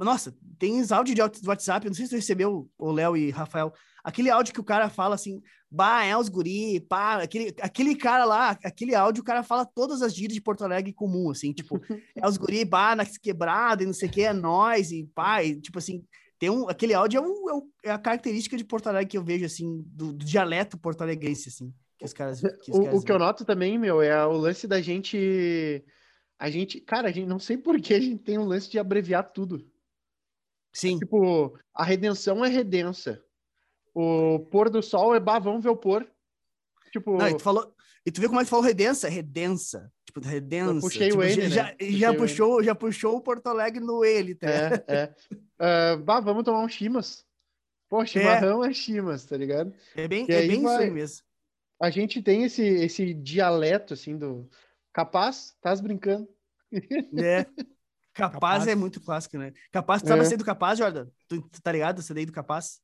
nossa, tem áudio de WhatsApp, não sei se você recebeu, o Léo e Rafael, aquele áudio que o cara fala assim, bah, é os guri, pá, aquele, aquele cara lá, aquele áudio, o cara fala todas as gírias de Porto Alegre comum, assim, tipo, é os guri, bah, na quebrada e não sei o que, é nós, e pá, e, tipo assim, tem um, aquele áudio é, um, é, um, é, a característica de Porto Alegre que eu vejo, assim, do, do dialeto porto-alegrense, assim, que os caras... Que os o, caras o que eu noto também, meu, é o lance da gente... A gente, cara, a gente não sei por que a gente tem um lance de abreviar tudo. Sim. Tipo, a redenção é redença. O pôr do sol é bah, vamos ver o pôr. Tipo. Não, e tu falou. E tu viu como é que falou redença? Redença. Tipo, redença. Eu puxei tipo, o ele, já, né? já, puxou, já puxou o Porto Alegre no ele, tá? É, é. Uh, bah, vamos tomar um chimas. Pô, chimarrão é, é chimas, tá ligado? É bem, é bem vai... isso aí mesmo. A gente tem esse, esse dialeto, assim, do capaz, estás brincando. É. Capaz, capaz, é muito clássico, né? Capaz, tu sabe é. ser do Capaz, Jordan? Tu, tu tá ligado? Você daí do Capaz?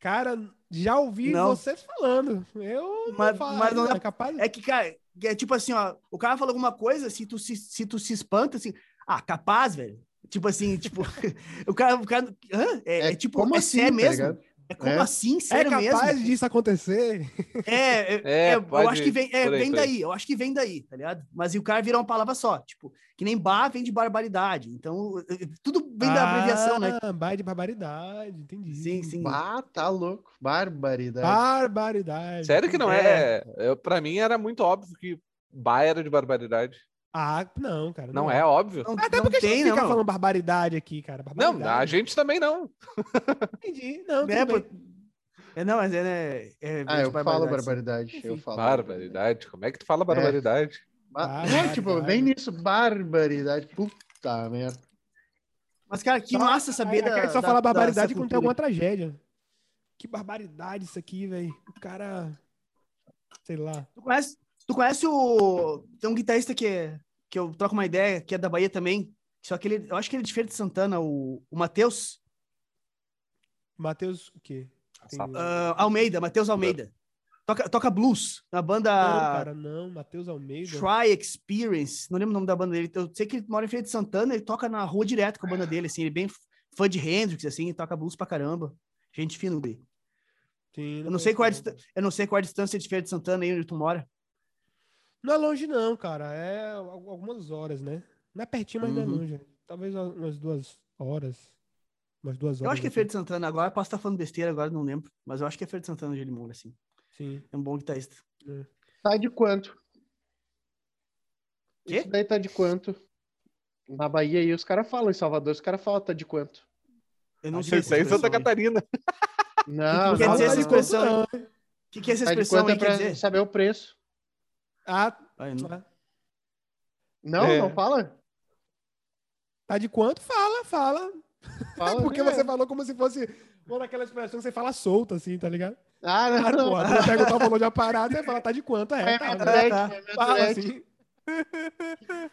Cara, já ouvi não. vocês falando. Eu mas, não falo, mas não é, é capaz. É que, cara, é tipo assim, ó, o cara fala alguma coisa, se tu se, se, tu se espanta, assim, ah, capaz, velho. Tipo assim, tipo, o cara, o cara hã? É, é, é tipo, como é assim, é mesmo. Tá é como é. assim, é sério mesmo? É capaz mesmo? disso acontecer? É, é, é, é eu acho que vem, é, vem daí, eu acho que vem daí, tá ligado? Mas e o cara vira uma palavra só, tipo, que nem bar vem de barbaridade. Então, tudo vem ah, da abreviação, né? Bar de barbaridade, entendi. Sim, sim. Ah, tá louco. Barbaridade. Barbaridade. Sério que não é? é? Eu, pra mim era muito óbvio que bar era de barbaridade. Ah, não, cara. Não, não é, é óbvio. Não, Até não porque tem, a gente fica não. falando barbaridade aqui, cara. Barbaridade. Não, a gente também não. Entendi. Não, é, por... é, não, mas é... é ah, eu falo barbaridade. Eu falo barbaridade. Como é que tu fala barbaridade? É. é, tipo, vem nisso, barbaridade. Puta merda. Mas, cara, que só, massa saber da... só da, fala barbaridade quando tem alguma tragédia. Que barbaridade isso aqui, velho. O cara... Sei lá. Tu conhece, Tu conhece o. Tem um guitarrista que, que eu troco uma ideia, que é da Bahia também. Só que ele. Eu acho que ele é de Feira de Santana, o, o Matheus. Matheus o quê? Tem... Uh, Almeida, Matheus Almeida. Toca, toca blues na banda. Não, cara, não, Matheus Almeida. Try Experience, não lembro o nome da banda dele. Eu sei que ele mora em Feira de Santana, ele toca na rua direto com a banda dele, assim, ele é bem, fã de Hendrix, assim, toca blues pra caramba. Gente fina, Guri. Sim, eu, não sei qual é a, eu não sei qual é a distância de Feira de Santana aí onde tu mora. Não é longe, não, cara. É algumas horas, né? Não é pertinho, mas uhum. não é uhum. longe. Talvez umas duas horas. Umas duas horas. Eu acho que é Feira de Santana agora. Posso estar falando besteira agora, não lembro. Mas eu acho que é Feira de Santana ele mora, assim. Sim. É um bom guitarrista. É. Tá de quanto? Quê? Isso daí tá de quanto? Na Bahia aí os caras falam, em Salvador os caras falam tá de quanto? Eu não sei se é em Santa Catarina. Não, que, que quer dizer essa expressão? O que, que é essa expressão tá aí é quer dizer? saber o preço. Ah, não. Não, é. não fala? Tá de quanto? Fala, fala. fala Porque você falou como se fosse uma daquela expressão que você fala solta, assim, tá ligado? Ah, não. Claro, não. Porra, você perguntar o valor de aparato e fala, tá de quanto? É, é, tá, é, tá. é fala assim.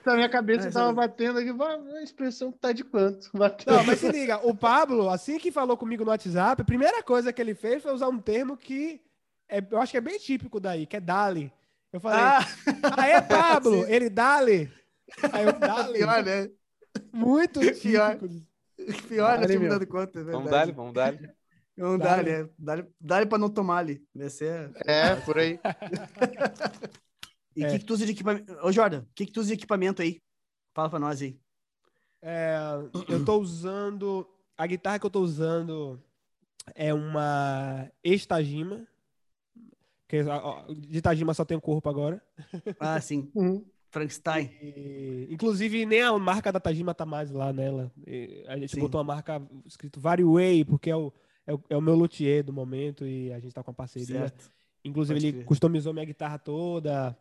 Na minha cabeça tava batendo aqui, a expressão tá de quanto? Batendo. Não, mas se liga, o Pablo, assim que falou comigo no WhatsApp, a primeira coisa que ele fez foi usar um termo que é, eu acho que é bem típico daí, que é Dali. Eu falei, ah, ah é Pablo, ele Dali. Aí eu, Dali. Pior, né? Muito pior. Pior, né? me dando conta. É vamos dar vamos dar Vamos dar é. Dá-lhe pra não tomar ali. Ser... É, por aí. E o é. que, que tu usa de equipamento? Ô, Jordan, o que, que tu usa de equipamento aí? Fala pra nós aí. É, eu tô usando. A guitarra que eu tô usando é uma Estajima. Que de Tajima só tem o corpo agora. Ah, sim. Uhum. Frankenstein. E, inclusive, nem a marca da Tajima tá mais lá nela. E a gente sim. botou uma marca escrito Variway, porque é o, é o, é o meu luthier do momento e a gente tá com a parceria. Certo. Inclusive, Pode ele customizou minha guitarra toda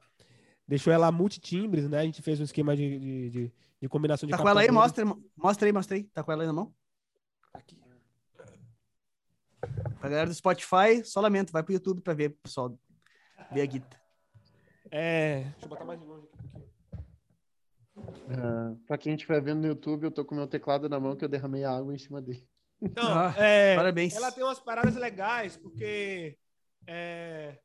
deixou ela multitimbres, né? A gente fez um esquema de, de, de, de combinação de Tá com ela aí? Mostra, mostra aí, mostra aí. Tá com ela aí na mão? Pra galera do Spotify, só lamento, vai pro YouTube pra ver, pessoal. Ver a guita. É. Deixa eu botar mais longe aqui. Uh, pra quem estiver vendo no YouTube, eu tô com meu teclado na mão que eu derramei água em cima dele. Então, ah, é, parabéns. Ela tem umas paradas legais, porque é,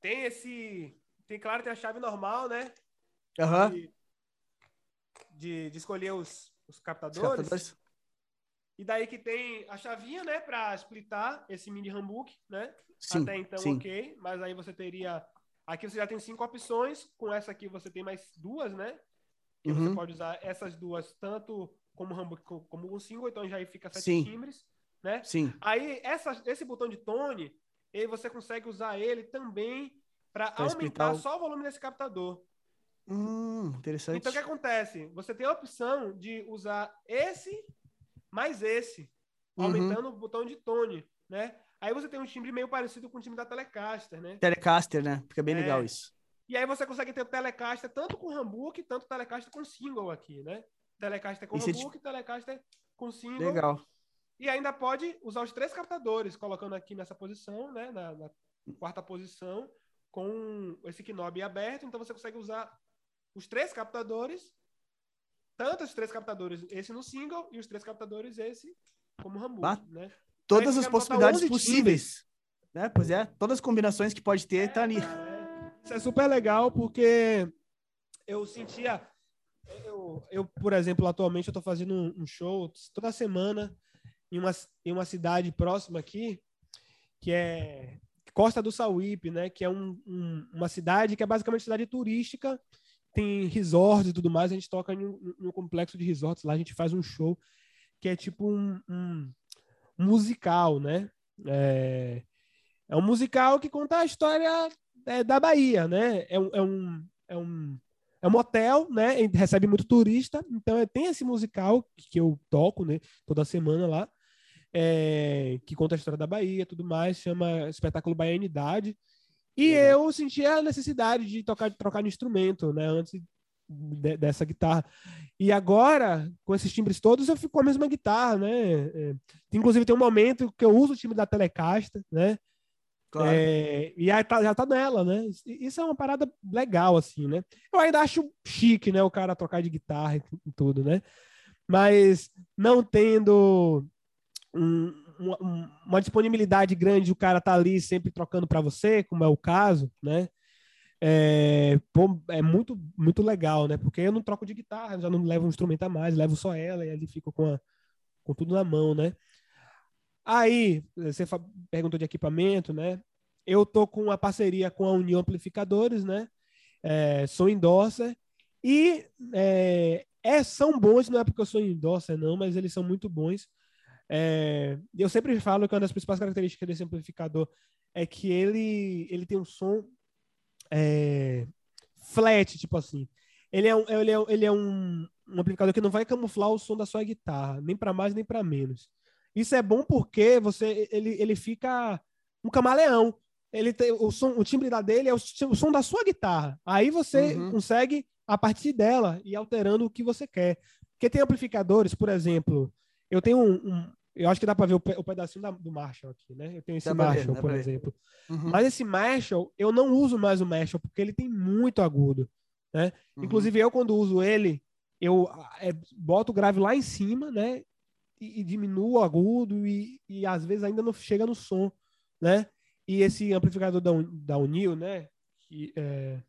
tem esse tem, claro, tem a chave normal, né? Uhum. De, de, de, escolher os, os captadores. os captadores. E daí que tem a chavinha, né, para splitar esse mini handbook, né? Sim, Até então, sim. ok. Mas aí você teria. Aqui você já tem cinco opções. Com essa aqui você tem mais duas, né? Que uhum. você pode usar essas duas tanto como handbook como um single, então já aí fica sete sim. timbres, né? Sim. Aí essa, esse botão de tone, aí você consegue usar ele também para aumentar o... só o volume desse captador. Hum, interessante. Então o que acontece? Você tem a opção de usar esse mais esse, uhum. aumentando o botão de tone, né? Aí você tem um timbre meio parecido com o timbre da Telecaster, né? Telecaster, né? Fica bem é. legal isso. E aí você consegue ter o Telecaster tanto com handbook, tanto Telecaster com single aqui, né? Telecaster com Esse handbook, é... Telecaster com single. Legal. E ainda pode usar os três captadores, colocando aqui nessa posição, né? Na, na quarta posição com esse knob aberto, então você consegue usar os três captadores, tanto os três captadores, esse no single, e os três captadores, esse como Rambo, ah, né? Todas as possibilidades possíveis. Né? Pois é, todas as combinações que pode ter, é, tá ali. É. Isso é super legal, porque eu sentia. Eu, eu por exemplo, atualmente eu tô fazendo um show toda semana em uma, em uma cidade próxima aqui, que é Costa do Sauípe, né? Que é um, um, uma cidade que é basicamente cidade turística, tem resorts e tudo mais. A gente toca em um, em um, complexo de resorts lá, a gente faz um show que é tipo um, um musical, né? É, é, um musical que conta a história é, da Bahia, né? É um, é um, é um, é um hotel, né? Recebe muito turista, então é, tem esse musical que eu toco, né? Toda semana lá é, que conta a história da Bahia tudo mais, chama Espetáculo Baianidade. E eu senti a necessidade de tocar, trocar de instrumento, né, antes de, dessa guitarra. E agora, com esses timbres todos, eu fico com a mesma guitarra, né? É, inclusive tem um momento que eu uso o timbre da Telecaster, né? Claro. É, e aí tá, já tá nela, né? Isso é uma parada legal, assim, né? Eu ainda acho chique, né? O cara trocar de guitarra e tudo, né? Mas não tendo um, uma, uma, disponibilidade grande, o cara tá ali sempre trocando para você, como é o caso, né? É, pô, é muito, muito legal, né? Porque eu não troco de guitarra, já não levo um instrumento a mais, levo só ela e ali fico com a, com tudo na mão, né? Aí, você perguntou de equipamento, né? Eu tô com uma parceria com a União Amplificadores, né? É, sou endorser e é, é, são bons, não é porque eu sou endorser, não, mas eles são muito bons. É, eu sempre falo que uma das principais características desse amplificador é que ele, ele tem um som é, flat, tipo assim. Ele é, um, ele é, ele é um, um amplificador que não vai camuflar o som da sua guitarra, nem para mais nem para menos. Isso é bom porque você ele, ele fica um camaleão. Ele tem o som, o timbre da dele é o, o som da sua guitarra. Aí você uhum. consegue a partir dela e alterando o que você quer. Porque tem amplificadores, por exemplo, eu tenho um, um eu acho que dá para ver o, o pedacinho da, do Marshall aqui, né? Eu tenho esse dá Marshall, ver, por exemplo. Uhum. Mas esse Marshall, eu não uso mais o Marshall porque ele tem muito agudo, né? Uhum. Inclusive eu quando uso ele, eu é, boto o grave lá em cima, né? E, e diminuo o agudo e, e às vezes ainda não chega no som, né? E esse amplificador da, da Unil, né? Que, é,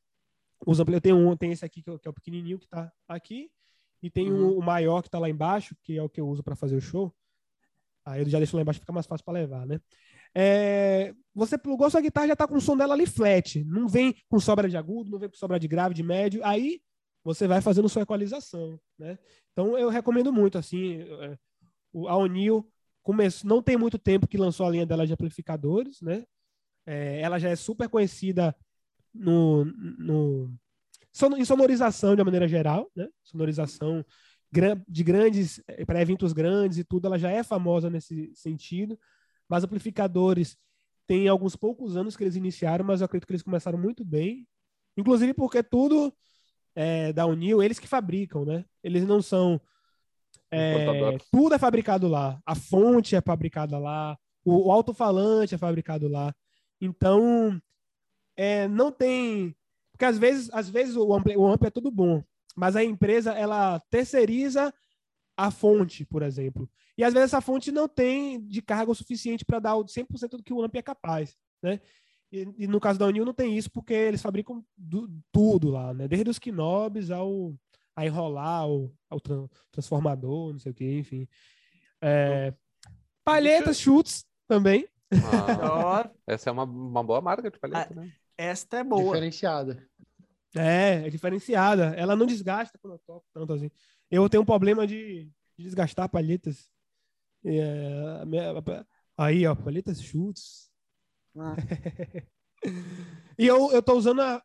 os eu tenho um, tem esse aqui que é, que é o pequenininho que está aqui e tem uhum. o maior que está lá embaixo, que é o que eu uso para fazer o show. Aí eu já deixo lá embaixo, fica mais fácil para levar, né? É, você plugou sua guitarra, já está com o som dela ali flat. Não vem com sobra de agudo, não vem com sobra de grave, de médio. Aí você vai fazendo sua equalização, né? Então eu recomendo muito, assim, é, a O'Neill começou, não tem muito tempo que lançou a linha dela de amplificadores, né? É, ela já é super conhecida no, no em sonorização de uma maneira geral, né? Sonorização de grandes, eh, para eventos grandes e tudo, ela já é famosa nesse sentido. Mas amplificadores tem alguns poucos anos que eles iniciaram, mas eu acredito que eles começaram muito bem. Inclusive porque tudo é, da Unil, eles que fabricam, né? Eles não são. É, tudo é fabricado lá. A fonte é fabricada lá. O, o alto-falante é fabricado lá. Então, é, não tem. Porque às vezes, às vezes o ampli, o ampli é tudo bom, mas a empresa ela terceiriza a fonte, por exemplo. E às vezes essa fonte não tem de carga o suficiente para dar o 100% do que o ampli é capaz, né? E, e, no caso da Unil não tem isso porque eles fabricam do, tudo lá, né? Desde os knobs ao a enrolar, ao, ao transformador, não sei o que, enfim. É, palhetas, chutes também. Ah, essa é uma, uma boa marca de palheta, ah, né? Esta é boa. Diferenciada. É, é diferenciada. Ela não desgasta quando eu toco tanto assim. Eu tenho um problema de, de desgastar palhetas. É, minha, aí, ó, palhetas chutes. Ah. e eu, eu tô usando a,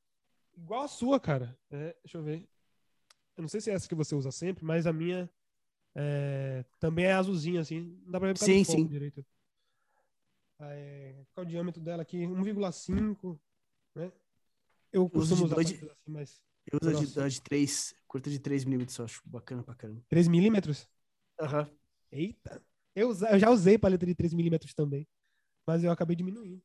igual a sua, cara. É, deixa eu ver. Eu não sei se é essa que você usa sempre, mas a minha é, também é azulzinha, assim. Não dá pra ver sim, sim. direito. É, qual é o diâmetro dela aqui? 1,5, né? Eu costumo usar de, assim, mas... Eu uso a de, de 3, curta de 3 milímetros, eu acho bacana pra caramba. 3 milímetros? Aham. Uhum. Eita! Eu, eu já usei paleta de 3 milímetros também, mas eu acabei diminuindo.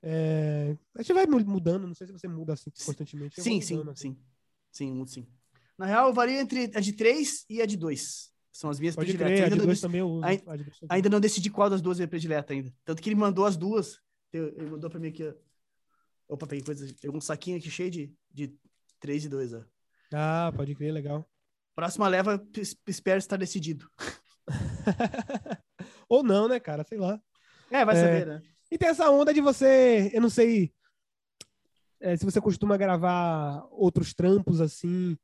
É... A gente vai mudando, não sei se você muda assim constantemente. Sim, sim, assim. sim. Sim, sim. Na real, eu vario entre a de 3 e a de 2. São as minhas Pode prediletas. Crer, a de 2 também eu uso. Ainda, ainda não decidi qual das duas é predileta ainda. Tanto que ele mandou as duas. Ele mandou pra mim aqui, ó. Opa, peguei coisa. Pegou um saquinho aqui cheio de, de 3 e 2, ó. Ah, pode crer, legal. Próxima leva, espero estar decidido. Ou não, né, cara? Sei lá. É, vai é... saber, né? E tem essa onda de você, eu não sei é, se você costuma gravar outros trampos assim,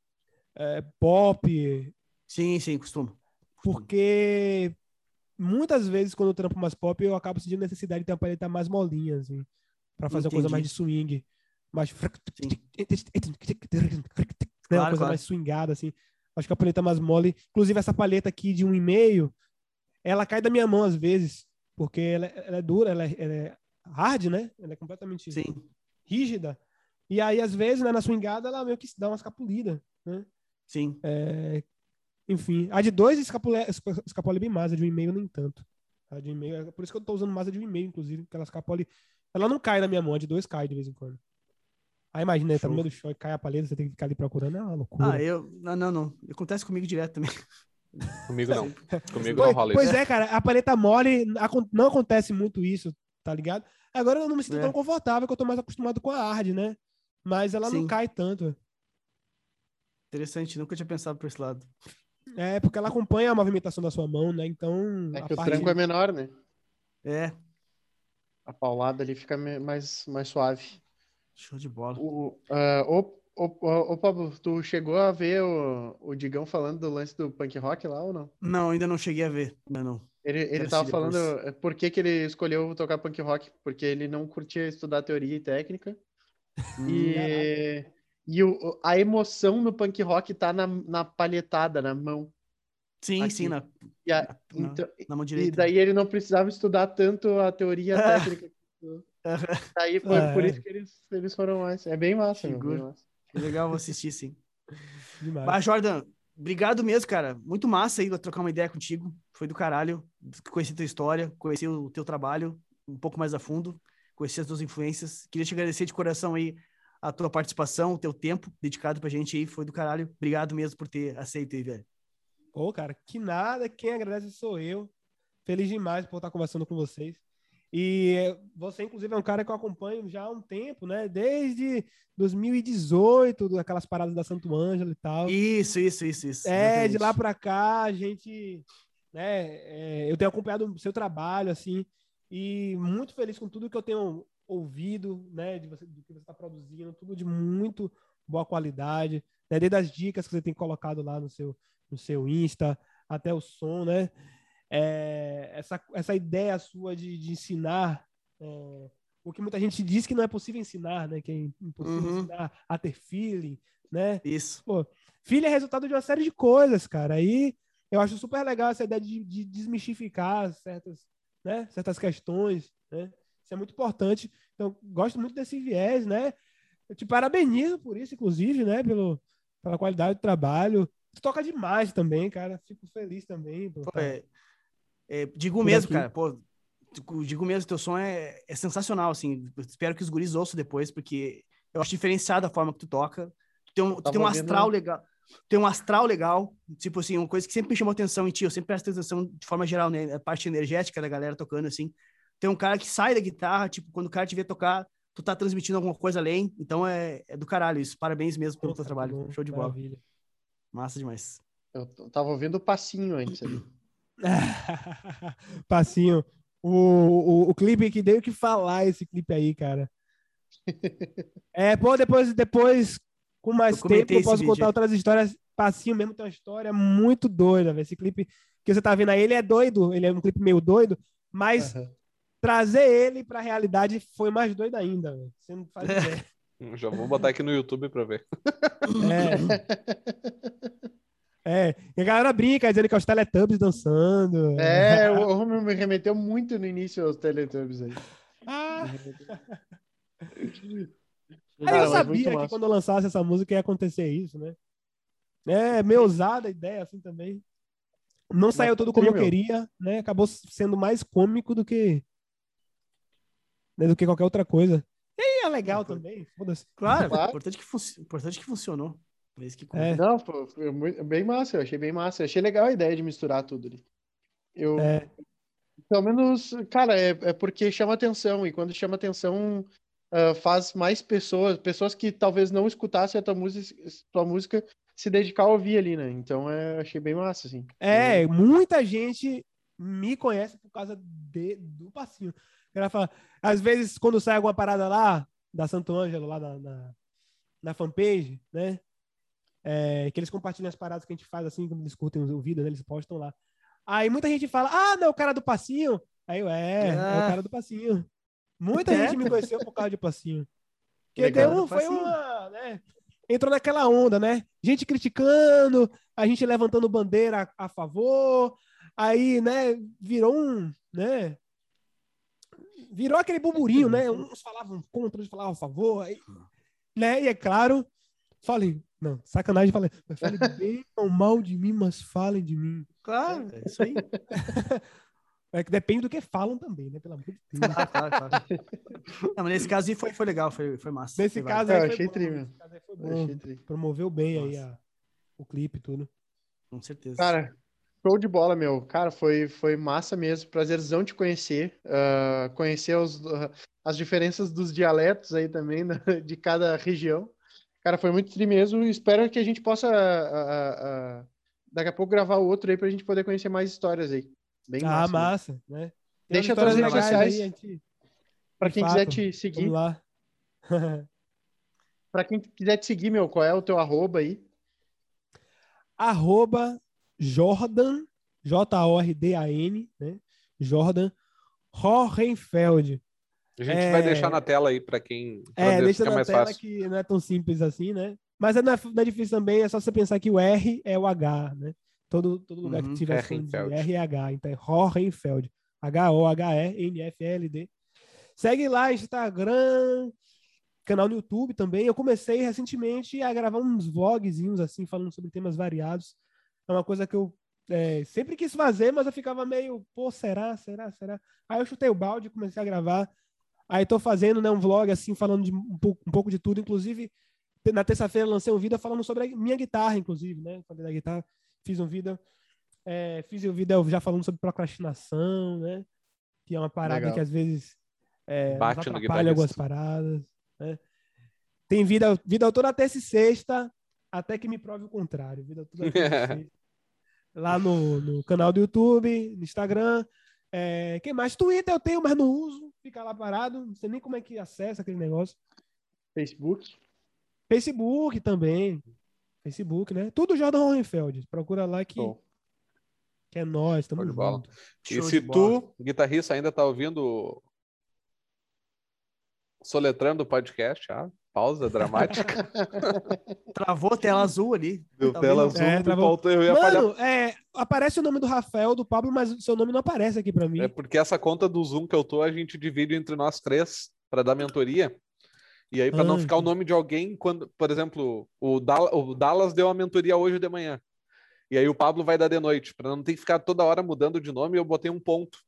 é, pop. Sim, sim, costumo. Porque muitas vezes, quando eu trampo mais pop, eu acabo sentindo necessidade de ter uma paleta mais molinha, assim para fazer Entendi. uma coisa mais de swing, mais né, uma coisa claro. mais swingada assim. Acho que a paleta mais mole, inclusive essa paleta aqui de um e meio, ela cai da minha mão às vezes, porque ela, ela é dura, ela é, ela é, hard, né? Ela é completamente Sim. rígida. E aí às vezes, né, na swingada ela meio que dá uma escapulida, né? Sim. É, enfim, a de dois escapole, escapole bem mais, a de um e meio nem tanto. A de um e meio, é por isso que eu tô usando mais a de um e meio, inclusive, porque ela escapole ela não cai na minha mão, a de dois cai de vez em quando. Aí imagina, Show. tá no meio do show e cai a paleta, você tem que ficar ali procurando, é uma loucura. Ah, eu. Não, não, não. Acontece comigo direto também. Comigo não. Comigo pois, não rola Pois é, cara, a paleta mole não acontece muito isso, tá ligado? Agora eu não me sinto é. tão confortável, que eu tô mais acostumado com a hard, né? Mas ela Sim. não cai tanto. Interessante, nunca tinha pensado por esse lado. É, porque ela acompanha a movimentação da sua mão, né? Então. É que o tranco é menor, né? É. A paulada ali fica mais, mais suave. Show de bola. O, uh, Ô, ô, ô, Pablo, tu chegou a ver o, o Digão falando do lance do punk rock lá ou não? Não, ainda não cheguei a ver. Ainda não. Ele, ele tava falando é, por que, que ele escolheu tocar punk rock, porque ele não curtia estudar teoria e técnica. E e o, a emoção no punk rock tá na, na palhetada, na mão. Sim, aqui. sim, na, e a, na, então, na, mão direita. E daí ele não precisava estudar tanto a teoria técnica. Aí foi é. por isso que eles, eles foram mais. É bem massa, meu, bem massa. Legal, vou assistir, sim. Demais. Jordan, obrigado mesmo, cara. Muito massa aí trocar uma ideia contigo. Foi do caralho. Conhecer tua história, conhecer o teu trabalho um pouco mais a fundo, conhecer as tuas influências. Queria te agradecer de coração aí a tua participação, o teu tempo dedicado pra gente aí. Foi do caralho. Obrigado mesmo por ter aceito aí, velho. Pô, cara, que nada. Quem agradece sou eu. Feliz demais por estar conversando com vocês. E você, inclusive, é um cara que eu acompanho já há um tempo, né? Desde 2018, aquelas paradas da Santo Ângelo e tal. Isso, isso, isso, isso. É, exatamente. de lá para cá, a gente. Né, é, eu tenho acompanhado o seu trabalho, assim, e muito feliz com tudo que eu tenho ouvido, né? De você, do que você está produzindo, tudo de muito boa qualidade, né? Desde as dicas que você tem colocado lá no seu, no seu Insta, até o som, né? é, essa, essa ideia sua de, de ensinar é, o que muita gente diz que não é possível ensinar, né? Que é impossível uhum. ensinar a ter feeling, né? Isso. Pô, filho é resultado de uma série de coisas, cara. Aí eu acho super legal essa ideia de, de desmistificar certas, né? certas questões, né? Isso é muito importante. Então, gosto muito desse viés, né? Eu te parabenizo por isso, inclusive, né? Pelo, pela qualidade do trabalho. Tu toca demais também, cara. Fico feliz também. Pô, é, é, digo Por mesmo, aqui. cara, pô, digo mesmo, teu som é, é sensacional, assim. Espero que os guris ouçam depois, porque eu acho diferenciado a forma que tu toca. Tu tem um, tu tem um astral vendo... legal. Tem um astral legal, tipo assim, uma coisa que sempre me chamou atenção em ti, eu sempre presto atenção de forma geral, né? A parte energética da galera tocando, assim. Tem um cara que sai da guitarra, tipo, quando o cara te vê tocar, tu tá transmitindo alguma coisa além. Então é, é do caralho isso. Parabéns mesmo pelo teu trabalho. Bom, Show de bola. Maravilha. Massa demais. Eu tava ouvindo o passinho antes ali. Passinho. O, o, o clipe que deu que falar esse clipe aí, cara. É, pô, depois, depois com mais eu tempo, eu posso contar outras histórias. Passinho mesmo tem uma história muito doida, velho. Esse clipe que você tá vendo aí, ele é doido, ele é um clipe meio doido, mas uhum. trazer ele pra realidade foi mais doido ainda, velho. Você não faz ideia. Já vou botar aqui no YouTube pra ver. É. É, e a galera brinca dizendo que é os Teletubbies dançando. É, o Romero me remeteu muito no início aos Teletubbies aí. Ah. Aí eu sabia que quando eu lançasse essa música ia acontecer isso, né? É, meio ousada a ideia assim também. Não saiu tudo como eu queria, né? Acabou sendo mais cômico do que né, do que qualquer outra coisa. É legal também, foda-se. Claro, claro. Importante, que importante que funcionou. Que é. Não, foi, foi bem massa, eu achei bem massa. Eu achei legal a ideia de misturar tudo ali. Eu, é. Pelo menos, cara, é, é porque chama atenção, e quando chama atenção, uh, faz mais pessoas, pessoas que talvez não escutassem a tua música, tua música se dedicar a ouvir ali, né? Então, é, achei bem massa, assim. É, muita gente me conhece por causa de, do passinho. Ela fala, às vezes, quando sai alguma parada lá, da Santo Ângelo, lá na, na, na fanpage, né? é, que eles compartilham as paradas que a gente faz assim, quando eles curtem o vídeo, né, eles postam lá. Aí muita gente fala, ah, não, o cara do passinho. Aí eu, é, é, é o ah. cara do passinho. Muita é. gente me conheceu por causa de passinho. Porque deu, foi uma, né? Entrou naquela onda, né? Gente criticando, a gente levantando bandeira a, a favor, aí, né, virou um, né? Virou aquele burburinho, né? Uns falavam contra, outros falavam a favor, aí, né? E é claro, falem, não, sacanagem falei. Mas falem bem ou mal de mim, mas falem de mim. Claro, é isso aí. É que depende do que falam também, né? Pelo amor de Deus. Ah, claro, claro. Não, mas nesse caso aí foi, foi legal, foi, foi massa. Nesse foi caso aí foi achei bom. Tri, nesse caso aí foi bom. Achei Promoveu bem Nossa. aí a, o clipe e tudo. Com certeza. Cara, show de bola, meu. Cara, foi, foi massa mesmo. Prazerzão te conhecer. Uh, conhecer os, uh, as diferenças dos dialetos aí também, né? de cada região. Cara, foi muito tri mesmo. Espero que a gente possa daqui a pouco gravar outro aí pra gente poder conhecer mais histórias aí. Bem ah, massa, massa né? Deixa as redes sociais aí, gente... para quem fato, quiser te seguir. Vamos lá. para quem quiser te seguir, meu, qual é o teu arroba aí? Arroba Jordan, J-O-R-D-A-N, né? Jordan Hohenfeld. A gente é... vai deixar na tela aí para quem. Pra é, deixa na tela fácil. que não é tão simples assim, né? Mas não é, não é, difícil também, é só você pensar que o R é o H, né? Todo, todo lugar uhum, que tiver R e H. Então é Hohenfeld. H-O-H-E-N-F-L-D. Segue lá, Instagram, canal no YouTube também. Eu comecei recentemente a gravar uns vlogzinhos assim, falando sobre temas variados. É uma coisa que eu é, sempre quis fazer, mas eu ficava meio, pô, será, será, será? Aí eu chutei o balde, comecei a gravar. Aí tô fazendo né, um vlog assim, falando de um pouco, um pouco de tudo. Inclusive, na terça-feira lancei um vídeo falando sobre a minha guitarra, inclusive, né? Falei da guitarra, fiz um vídeo. É, fiz um vídeo já falando sobre procrastinação, né? Que é uma parada Legal. que às vezes é, atrapalha algumas paradas. Né? Tem vida, vida toda terça e sexta, até que me prove o contrário. Vida toda terça e Lá no, no canal do YouTube, no Instagram. É, quem mais? Twitter eu tenho, mas não uso. Fica lá parado. Não sei nem como é que acessa aquele negócio. Facebook. Facebook também. Facebook, né? Tudo Jordan Hohenfeld. Procura lá que, que é nós, estamos de bola. E se tu, guitarrista, ainda tá ouvindo soletrando o podcast, ah, pausa dramática. Travou tela azul ali. Deu tá tela azul, é, faltou, eu ia Mano, é, aparece o nome do Rafael, do Pablo, mas o seu nome não aparece aqui para mim. É porque essa conta do Zoom que eu tô, a gente divide entre nós três para dar mentoria. E aí, para não ficar o nome de alguém, quando, por exemplo, o, Dallas, o Dallas deu uma mentoria hoje de manhã. E aí o Pablo vai dar de noite. Para não ter que ficar toda hora mudando de nome, eu botei um ponto.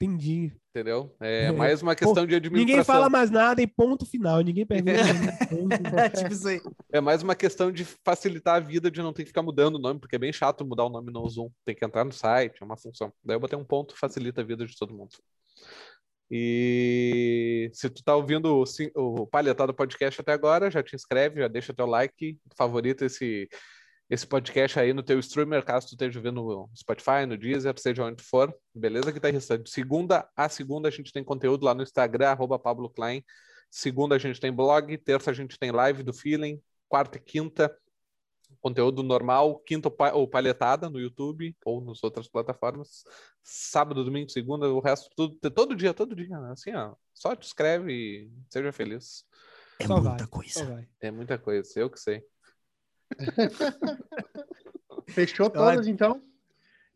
Entendi. Entendeu? É mais uma questão Pô, de administração. Ninguém fala mais nada e ponto final. Ninguém pergunta. é, tipo isso aí. é mais uma questão de facilitar a vida de não ter que ficar mudando o nome, porque é bem chato mudar o nome no Zoom. Tem que entrar no site, é uma função. Daí eu botei um ponto, facilita a vida de todo mundo. E se tu tá ouvindo o, o Palhetado Podcast até agora, já te inscreve, já deixa teu like, favorita esse, esse podcast aí no teu streamer, caso tu esteja vendo no Spotify, no Deezer, seja onde for. Beleza, guitarrista? De segunda a segunda a gente tem conteúdo lá no Instagram, arroba Pablo Klein. Segunda a gente tem blog, terça a gente tem live do Feeling, quarta e quinta conteúdo normal, quinta ou palhetada no YouTube ou nas outras plataformas. Sábado, domingo, segunda, o resto tudo, todo dia, todo dia, né? assim, ó, só te escreve e seja feliz. É só muita vai, coisa. É muita coisa, eu que sei. Fechou então, todas, Ela... então?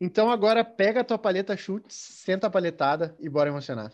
Então agora pega a tua paleta chutes, senta a paletada e bora emocionar.